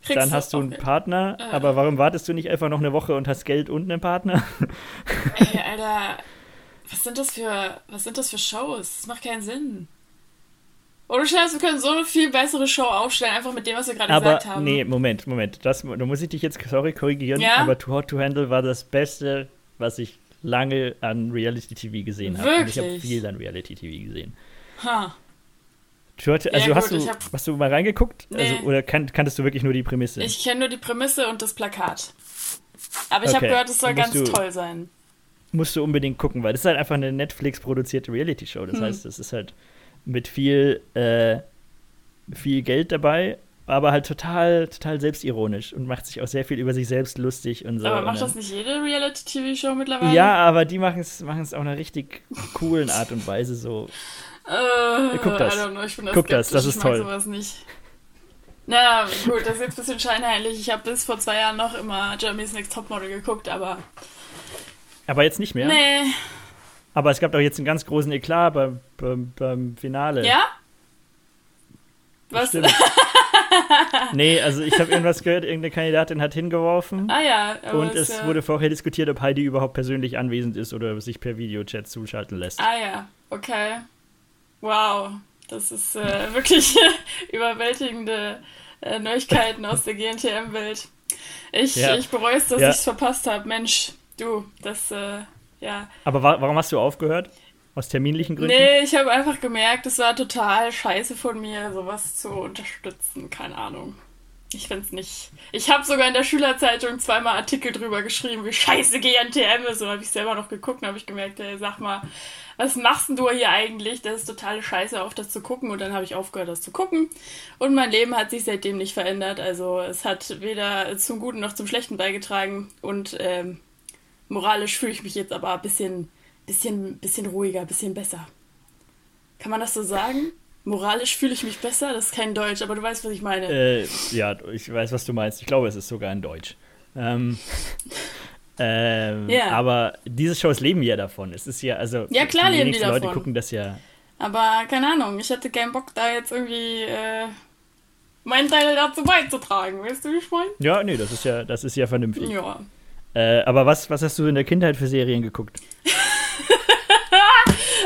Kriegst dann hast du einen okay. Partner. Äh. Aber warum wartest du nicht einfach noch eine Woche und hast Geld und einen Partner? Ey, Alter. Was sind das für. Was sind das für Shows? Das macht keinen Sinn. Oder Scheiß, wir können so eine viel bessere Show aufstellen, einfach mit dem, was wir gerade gesagt haben. nee, Moment, Moment. Das, da muss ich dich jetzt, sorry, korrigieren. Ja? Aber Too Hot to Handle war das Beste, was ich lange an Reality TV gesehen habe. Und ich habe viel an Reality TV gesehen. Ha. Hot- Also Ja, hast, gut, du, hab- hast du mal reingeguckt? Nee. Also, oder kan kanntest du wirklich nur die Prämisse? Ich kenne nur die Prämisse und das Plakat. Aber ich habe Okay, gehört, es soll ganz du- toll sein. musst du unbedingt gucken, weil das ist halt einfach eine Netflix-produzierte Reality-Show. Das Hm. heißt, es ist halt mit viel, äh, viel Geld dabei, aber halt total, total selbstironisch und macht sich auch sehr viel über sich selbst lustig und so. Aber macht das nicht jede Reality-TV-Show mittlerweile? Ja, aber die machen es es auf einer richtig coolen Art und Weise so. Äh, Guck das. Know, ich bin da Guck das, skeptisch, das ist ich toll. sowas nicht. Na gut, das ist jetzt ein bisschen scheinheilig. Ich habe bis vor zwei Jahren noch immer Jeremy's Next Topmodel geguckt, aber Aber jetzt nicht mehr. nee. Aber es gab doch jetzt einen ganz großen Eklat beim, beim, beim Finale. Ja? Was? Stimmt. nee, also ich habe irgendwas gehört, irgendeine Kandidatin hat hingeworfen. Ah ja. aber Und es ja- wurde vorher diskutiert, ob Heidi überhaupt persönlich anwesend ist oder sich per Videochat zuschalten lässt. Ah ja, okay. Wow, das ist äh, wirklich überwältigende äh, Neuigkeiten aus der GNTM-Welt. Ich, Ja. ich bereue es, dass Ja. ich es verpasst habe. Mensch, du, das, äh, ja. Aber wa warum hast du aufgehört? Aus terminlichen Gründen? Nee, ich habe einfach gemerkt, es war total scheiße von mir, sowas zu unterstützen. Keine Ahnung. Ich find's nicht. Ich habe sogar in der Schülerzeitung zweimal Artikel drüber geschrieben, wie scheiße GNTM ist. Und habe ich selber noch geguckt und habe ich gemerkt, ey, sag mal, was machst denn du hier eigentlich? Das ist totale Scheiße, auf das zu gucken. Und dann habe ich aufgehört, das zu gucken. Und mein Leben hat sich seitdem nicht verändert. Also es hat weder zum Guten noch zum Schlechten beigetragen. Und ähm, moralisch fühle ich mich jetzt aber ein bisschen, bisschen, bisschen ruhiger, ein bisschen besser. Kann man das so sagen? Moralisch fühle ich mich besser, das ist kein Deutsch, aber du weißt, was ich meine. Äh, ja, ich weiß, was du meinst. Ich glaube, es ist sogar in Deutsch. Ähm, ähm, yeah. Aber diese Shows leben ja davon. Es ist ja, also. Ja, klar die leben die davon. Leute gucken das ja. Aber keine Ahnung, ich hatte keinen Bock, da jetzt irgendwie äh, meinen Teil dazu beizutragen. Weißt du, wie ich meine? Ja, nee, das ist ja, das ist ja vernünftig. Ja. Äh, aber was, was hast du in der Kindheit für Serien geguckt?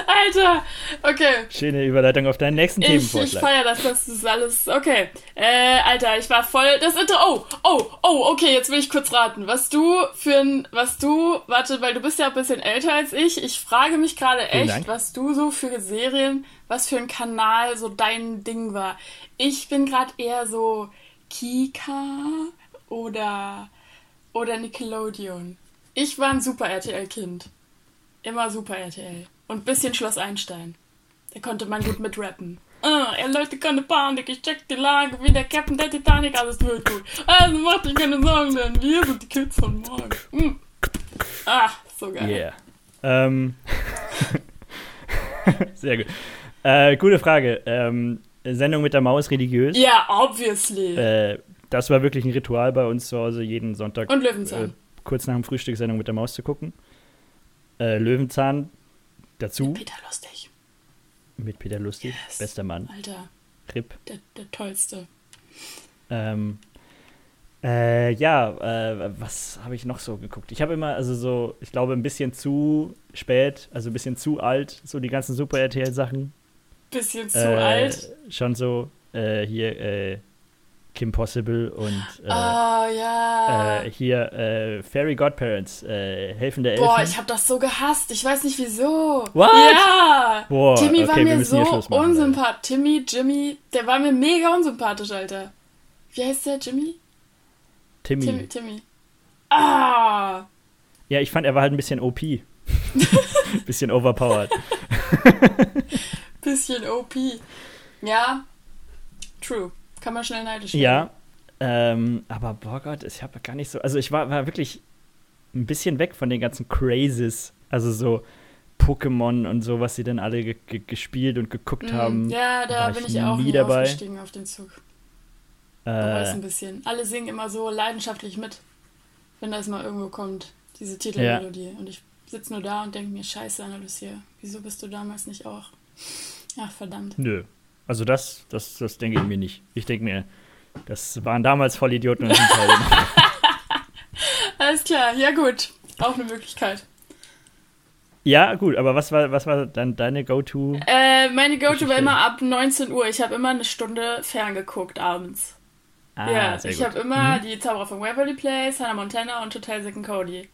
Alter, okay. Schöne Überleitung auf deinen nächsten Themenvorschlag. Ich, ich feiere das, das ist alles, okay. Äh, Alter, ich war voll, das Intro, oh, oh, oh, okay, jetzt will ich kurz raten. Was du für ein, was du, warte, weil du bist ja ein bisschen älter als ich, ich frage mich gerade echt, was du so für Serien, was für ein Kanal so dein Ding war. Ich bin gerade eher so Kika oder, oder Nickelodeon. Ich war ein Super RTL-Kind. Immer Super RTL. Und bisschen Schloss Einstein. Da konnte man gut mit rappen. Ah, er Leute, keine Panik, ich check die Lage, wie der Captain der Titanic, alles wird gut. Also macht euch keine Sorgen, denn wir sind die Kids von morgen. Mm. Ah, so geil. Yeah. Ähm. Sehr gut. Äh, gute Frage. Ähm, Sendung mit der Maus religiös? Ja, obviously. Äh, das war wirklich ein Ritual bei uns zu Hause, jeden Sonntag. Und Löwenzahn. Äh, kurz nach dem Frühstück Sendung mit der Maus zu gucken. Äh, Löwenzahn Dazu. Mit Peter Lustig. Mit Peter Lustig, yes. bester Mann. Alter. Rip. Der, der tollste. Ähm, äh, ja, äh, was habe ich noch so geguckt? Ich habe immer, also so, ich glaube, ein bisschen zu spät, also ein bisschen zu alt, so die ganzen Super RTL-Sachen. Bisschen zu äh, alt? Schon so, äh, hier, äh, Kim Possible und äh, oh, ja. äh, hier äh, Fairy Godparents, äh, helfende Elfen. Boah, ich habe das so gehasst. Ich weiß nicht wieso. What? Ja. Boah, Timmy okay, war mir so unsympathisch. Timmy, Jimmy, der war mir mega unsympathisch, Alter. Wie heißt der, Jimmy? Timmy. Timmy. Timmy. Ah. Ja, ich fand, er war halt ein bisschen OP. bisschen overpowered. bisschen OP. Ja, true. Kann man schnell neidisch werden. Ja, ähm, aber boah Gott, ich habe gar nicht so. Also ich war, war wirklich ein bisschen weg von den ganzen Crazes. Also so Pokémon und so, was sie dann alle gespielt und geguckt mm, haben. Ja, da bin ich, ich auch nie dabei. aufgestiegen auf den Zug. Äh, ein bisschen. Alle singen immer so leidenschaftlich mit, wenn das mal irgendwo kommt, diese Titelmelodie. Ja. Und ich sitze nur da und denke mir, scheiße, Anna Lucia, wieso bist du damals nicht auch? Ach, verdammt. Nö, also das, das, das denke ich mir nicht. Ich denke mir, das waren damals Vollidioten und sind halt Alles klar, ja gut. Auch eine Möglichkeit. Ja, gut, aber was war, was war dann deine Go-To? Äh, meine Go-To war immer ab 19 Uhr. Ich habe immer eine Stunde ferngeguckt abends. Ah, ja, ich habe immer mhm. die Zauberer von Waverly Place, Hannah Montana und Hotel Zack Cody.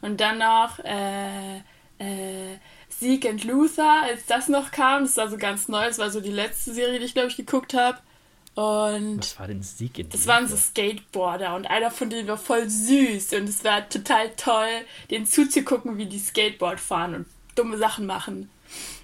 Und dann noch äh, äh, Sieg and Luther, als das noch kam. Das war so ganz neu. Das war so die letzte Serie, die ich, glaube ich, geguckt habe. Und Was war denn Sieg and Das waren so Skateboarder und einer von denen war voll süß und es war total toll, denen zuzugucken, wie die Skateboard fahren und dumme Sachen machen.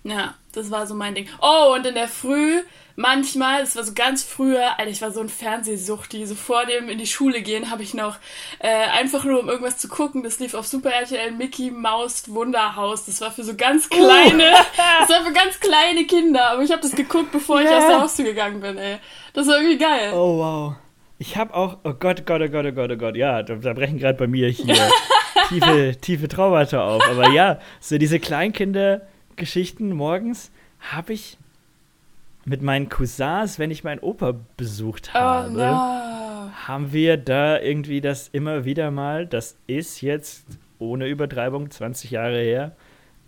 Ja, das war so mein Ding. Oh, und in der Früh, manchmal, das war so ganz früher, Alter, ich war so ein Fernsehsuchti. So vor dem in die Schule gehen habe ich noch äh, einfach nur, um irgendwas zu gucken, das lief auf Super RTL Mickey Maus Wunderhaus. Das war für so ganz uh. kleine, uh. das war für ganz kleine Kinder. Aber ich habe das geguckt, bevor yeah. ich aus der Haustür gegangen bin, ey. Das war irgendwie geil. Oh, wow. Ich habe auch, oh Gott, Gott, oh Gott, oh Gott, oh Gott, ja, da, da brechen gerade bei mir hier tiefe, tiefe Traumata auf. Aber ja, so diese Kleinkinder Geschichten morgens habe ich mit meinen Cousins, wenn ich meinen Opa besucht oh, habe, oh, no. haben wir da irgendwie das immer wieder mal, das ist jetzt ohne Übertreibung 20 Jahre her,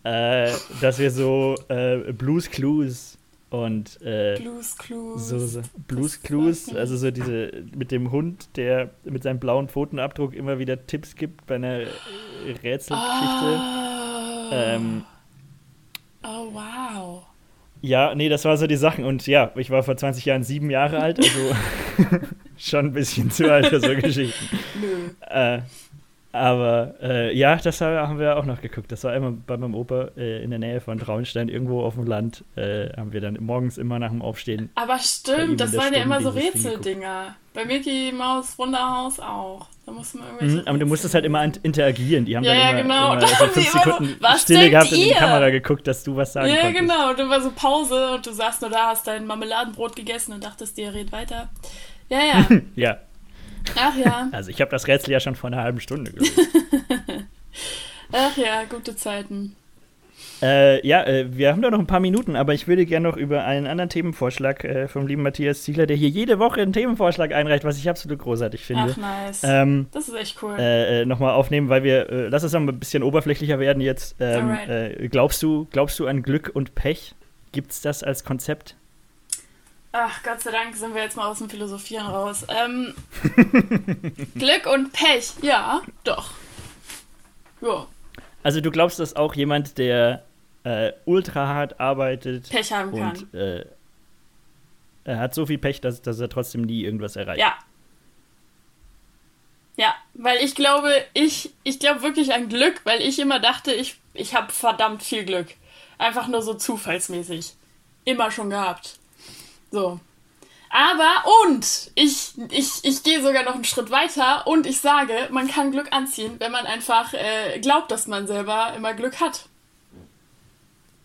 äh, dass wir so äh, Blues Clues und äh, Blues Clues. So, so Blues Clues, also so diese mit dem Hund, der mit seinem blauen Pfotenabdruck immer wieder Tipps gibt bei einer Rätselgeschichte. Oh. Ähm, Oh, wow. Ja, nee, das war so die Sachen. Und ja, ich war vor 20 Jahren sieben Jahre alt, also. schon ein bisschen zu alt für so Geschichten. Nö. Äh, aber äh, ja, das haben wir auch noch geguckt. Das war immer bei meinem Opa äh, in der Nähe von Traunstein, irgendwo auf dem Land. Äh, haben wir dann morgens immer nach dem Aufstehen. Aber stimmt, das waren ja immer so Rätseldinger. Bei Mickey Maus Wunderhaus auch. Da musste man irgendwelche. Mhm, aber du musstest halt immer interagieren. Die haben ja, dann ja, immer, genau. immer so fünf Sekunden so, Stille gehabt ihr? in die Kamera geguckt, dass du was sagen ja, konntest. Ja, genau. Und dann war so Pause und du saßt nur da, hast dein Marmeladenbrot gegessen und dachtest dir, red weiter. Ja, ja. ja. Ach ja. Also ich habe das Rätsel ja schon vor einer halben Stunde gelöst. Ach ja, gute Zeiten. Äh, ja, äh, wir haben da noch ein paar Minuten, aber ich würde gerne noch über einen anderen Themenvorschlag äh, vom lieben Matthias Ziegler, der hier jede Woche einen Themenvorschlag einreicht, was ich absolut großartig finde. Ach, nice. Ähm, das ist echt cool. Äh, äh, Nochmal aufnehmen, weil wir, äh, lass es noch ein bisschen oberflächlicher werden jetzt. Ähm, glaubst, du, glaubst du an Glück und Pech? Gibt es das als Konzept? Ach, Gott sei Dank sind wir jetzt mal aus dem Philosophieren raus. Ähm, Glück und Pech, ja, doch. Ja. Also du glaubst, dass auch jemand, der äh, ultra hart arbeitet Pech haben und, kann. Äh, er hat so viel Pech, dass, dass er trotzdem nie irgendwas erreicht. Ja. Ja, weil ich glaube, ich, ich glaube wirklich an Glück, weil ich immer dachte, ich, ich habe verdammt viel Glück. Einfach nur so zufallsmäßig. Immer schon gehabt. So. Aber und ich, ich, ich gehe sogar noch einen Schritt weiter und ich sage, man kann Glück anziehen, wenn man einfach äh, glaubt, dass man selber immer Glück hat.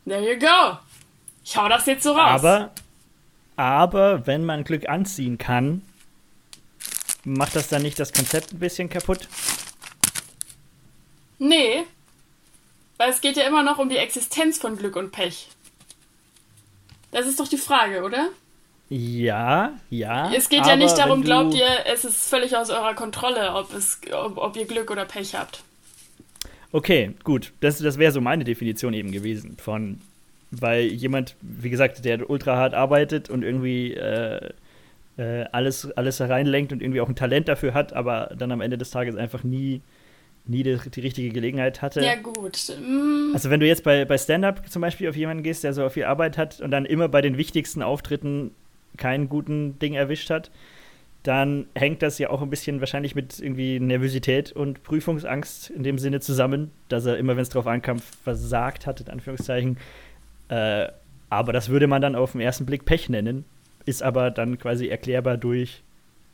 There you go. Ich hau das jetzt so raus. Aber, aber wenn man Glück anziehen kann, macht das dann nicht das Konzept ein bisschen kaputt? Nee. Weil es geht ja immer noch um die Existenz von Glück und Pech. Das ist doch die Frage, oder? Ja, ja. Es geht ja nicht darum, glaubt ihr, es ist völlig aus eurer Kontrolle, ob, es, ob, ob ihr Glück oder Pech habt. Okay, gut. Das, das wäre so meine Definition eben gewesen von, weil jemand, wie gesagt, der ultra hart arbeitet und irgendwie äh, äh, alles, alles hereinlenkt und irgendwie auch ein Talent dafür hat, aber dann am Ende des Tages einfach nie, nie die, die richtige Gelegenheit hatte. Ja, gut. Mm. Also, wenn du jetzt bei, bei Stand-Up zum Beispiel auf jemanden gehst, der so viel Arbeit hat und dann immer bei den wichtigsten Auftritten keinen guten Ding erwischt hat, dann hängt das ja auch ein bisschen wahrscheinlich mit irgendwie Nervosität und Prüfungsangst in dem Sinne zusammen, dass er immer, wenn es drauf ankam, versagt hat, in Anführungszeichen. Äh, aber das würde man dann auf den ersten Blick Pech nennen, ist aber dann quasi erklärbar durch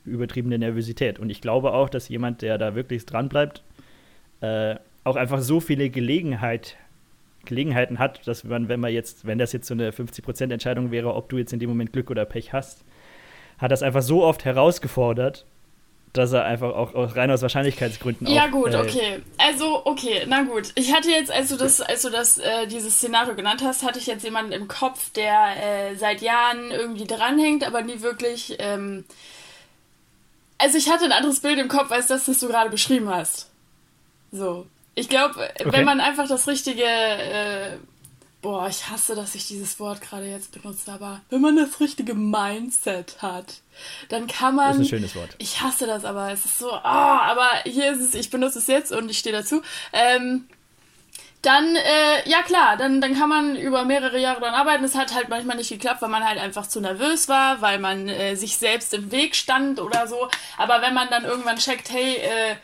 übertriebene Nervosität. Und ich glaube auch, dass jemand, der da wirklich dran bleibt, äh, auch einfach so viele Gelegenheit, Gelegenheiten hat, dass man, wenn man jetzt, wenn das jetzt so eine 50% Entscheidung wäre, ob du jetzt in dem Moment Glück oder Pech hast, hat das einfach so oft herausgefordert, dass er einfach auch, auch rein aus Wahrscheinlichkeitsgründen Ja, auch, gut, äh, okay. Also, okay, na gut. Ich hatte jetzt, als du das, als du das, äh, dieses Szenario genannt hast, hatte ich jetzt jemanden im Kopf, der äh, seit Jahren irgendwie dranhängt, aber nie wirklich. Ähm also ich hatte ein anderes Bild im Kopf als das, das du gerade beschrieben hast. So. Ich glaube, Okay. wenn man einfach das richtige, äh, boah, ich hasse, dass ich dieses Wort gerade jetzt benutze, aber wenn man das richtige Mindset hat, dann kann man. Das ist ein schönes Wort. Ich hasse das, aber es ist so, ah, aber hier ist es, ich benutze es jetzt und ich stehe dazu. Ähm, dann, äh, ja klar, dann, dann kann man über mehrere Jahre daran arbeiten. Es hat halt manchmal nicht geklappt, weil man halt einfach zu nervös war, weil man äh, sich selbst im Weg stand oder so. Aber wenn man dann irgendwann checkt, hey, äh,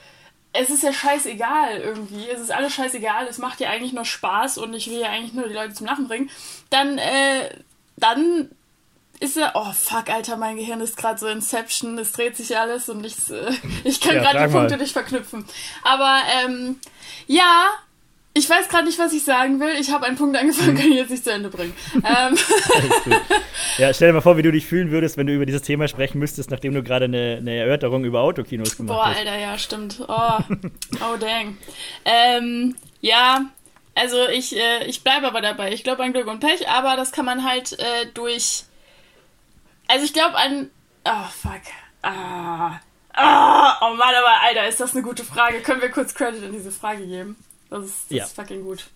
es ist ja scheißegal irgendwie, es ist alles scheißegal, es macht ja eigentlich nur Spaß und ich will ja eigentlich nur die Leute zum Lachen bringen, dann, äh, dann ist er, oh fuck, Alter, mein Gehirn ist gerade so Inception, es dreht sich alles und ich, äh, ich kann Ja, gerade die Punkte nicht verknüpfen. Aber, ähm, ja, ich weiß gerade nicht, was ich sagen will. Ich habe einen Punkt angefangen, kann ich jetzt nicht zu Ende bringen. ähm. Ja, stell dir mal vor, wie du dich fühlen würdest, wenn du über dieses Thema sprechen müsstest, nachdem du gerade eine, eine Erörterung über Autokinos gemacht Boah, hast. Alter, ja, stimmt. Oh, oh dang. Ähm, ja, also ich, äh, ich bleibe aber dabei. Ich glaube an Glück und Pech, aber das kann man halt äh, durch. Also ich glaube an. Oh, fuck. Ah. Ah, oh Mann, aber Alter, ist das eine gute Frage. Können wir kurz Credit an diese Frage geben? Das ist, das Ja. ist fucking gut.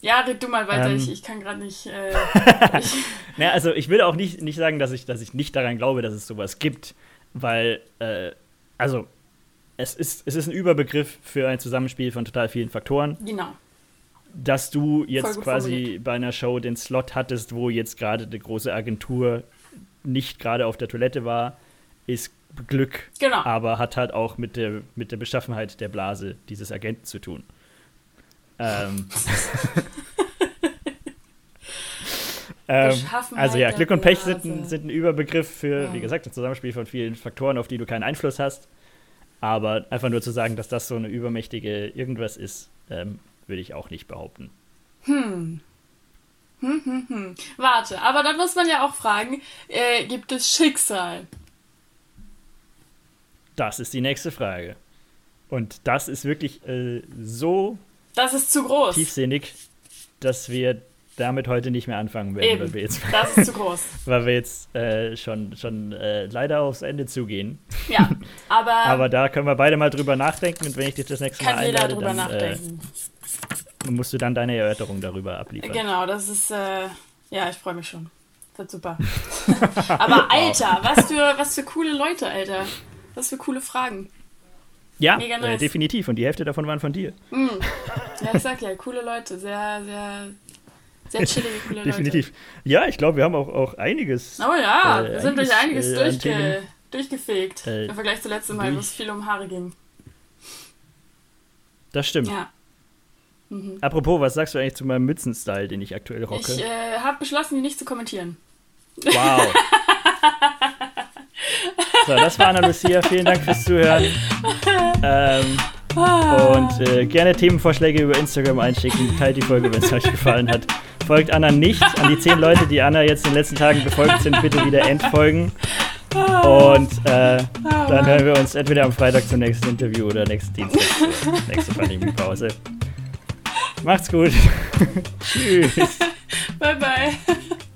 Ja, red du mal weiter. Ähm. ich, ich kann gerade nicht. Äh, ich, Naja, also ich will auch nicht, nicht sagen, dass ich, dass ich nicht daran glaube, dass es sowas gibt, weil, äh, also, es ist, es ist ein Überbegriff für ein Zusammenspiel von total vielen Faktoren. genau. Dass du jetzt quasi formuliert. bei einer Show den Slot hattest, wo jetzt gerade eine große Agentur nicht gerade auf der Toilette war, ist Glück, Genau. aber hat halt auch mit der, mit der Beschaffenheit der Blase dieses Agenten zu tun. Ähm. ähm, also ja, Glück und Pech sind, ein- sind ein Überbegriff für, Ja. wie gesagt, ein Zusammenspiel von vielen Faktoren, auf die du keinen Einfluss hast. Aber einfach nur zu sagen, dass das so eine übermächtige irgendwas ist, ähm, würde ich auch nicht behaupten. Hm. Hm, hm, hm. Warte, aber dann muss man ja auch fragen, äh, gibt es Schicksal? Das ist die nächste Frage. Und das ist wirklich äh, so Das ist zu groß. tiefsinnig, dass wir damit heute nicht mehr anfangen werden, Eben. weil wir jetzt, Das ist zu groß. weil wir jetzt äh, schon, schon äh, leider aufs Ende zugehen. Ja, aber, Aber da können wir beide mal drüber nachdenken und wenn ich dich das nächste Mal einlade, drüber dann nachdenken. äh, musst du dann deine Erörterung darüber abliefern. Genau, das ist, äh, ja, ich freue mich schon. Wird super. aber Alter, was für, was für coole Leute, Alter. Was für coole Fragen. Ja, äh, nice. definitiv. Und die Hälfte davon waren von dir. Ja, ich sag ja, coole Leute. Sehr, sehr, sehr chillige, coole Leute. Definitiv. Ja, ich glaube, wir haben auch, auch einiges. Oh ja, Äh, wir sind durch einiges, äh, durchge durchgefegt. Äh, Im Vergleich zu letztem Mal, wo es viel um Haare ging. Das stimmt. Ja. Apropos, was sagst du eigentlich zu meinem Mützenstyle, den ich aktuell rocke? Ich äh, habe beschlossen, ihn nicht zu kommentieren. Wow. so, das war Anna Lucia. Vielen Dank fürs Zuhören. Ähm, und äh, gerne Themenvorschläge über Instagram einschicken. Teilt die Folge, wenn es euch gefallen hat. Folgt Anna nicht. An die zehn Leute, die Anna jetzt in den letzten Tagen gefolgt sind, bitte wieder entfolgen. Und äh, dann hören wir uns entweder am Freitag zum nächsten Interview oder nächsten Dienstag zur nächste Pandemiepause. Macht's gut. Tschüss. Bye, bye.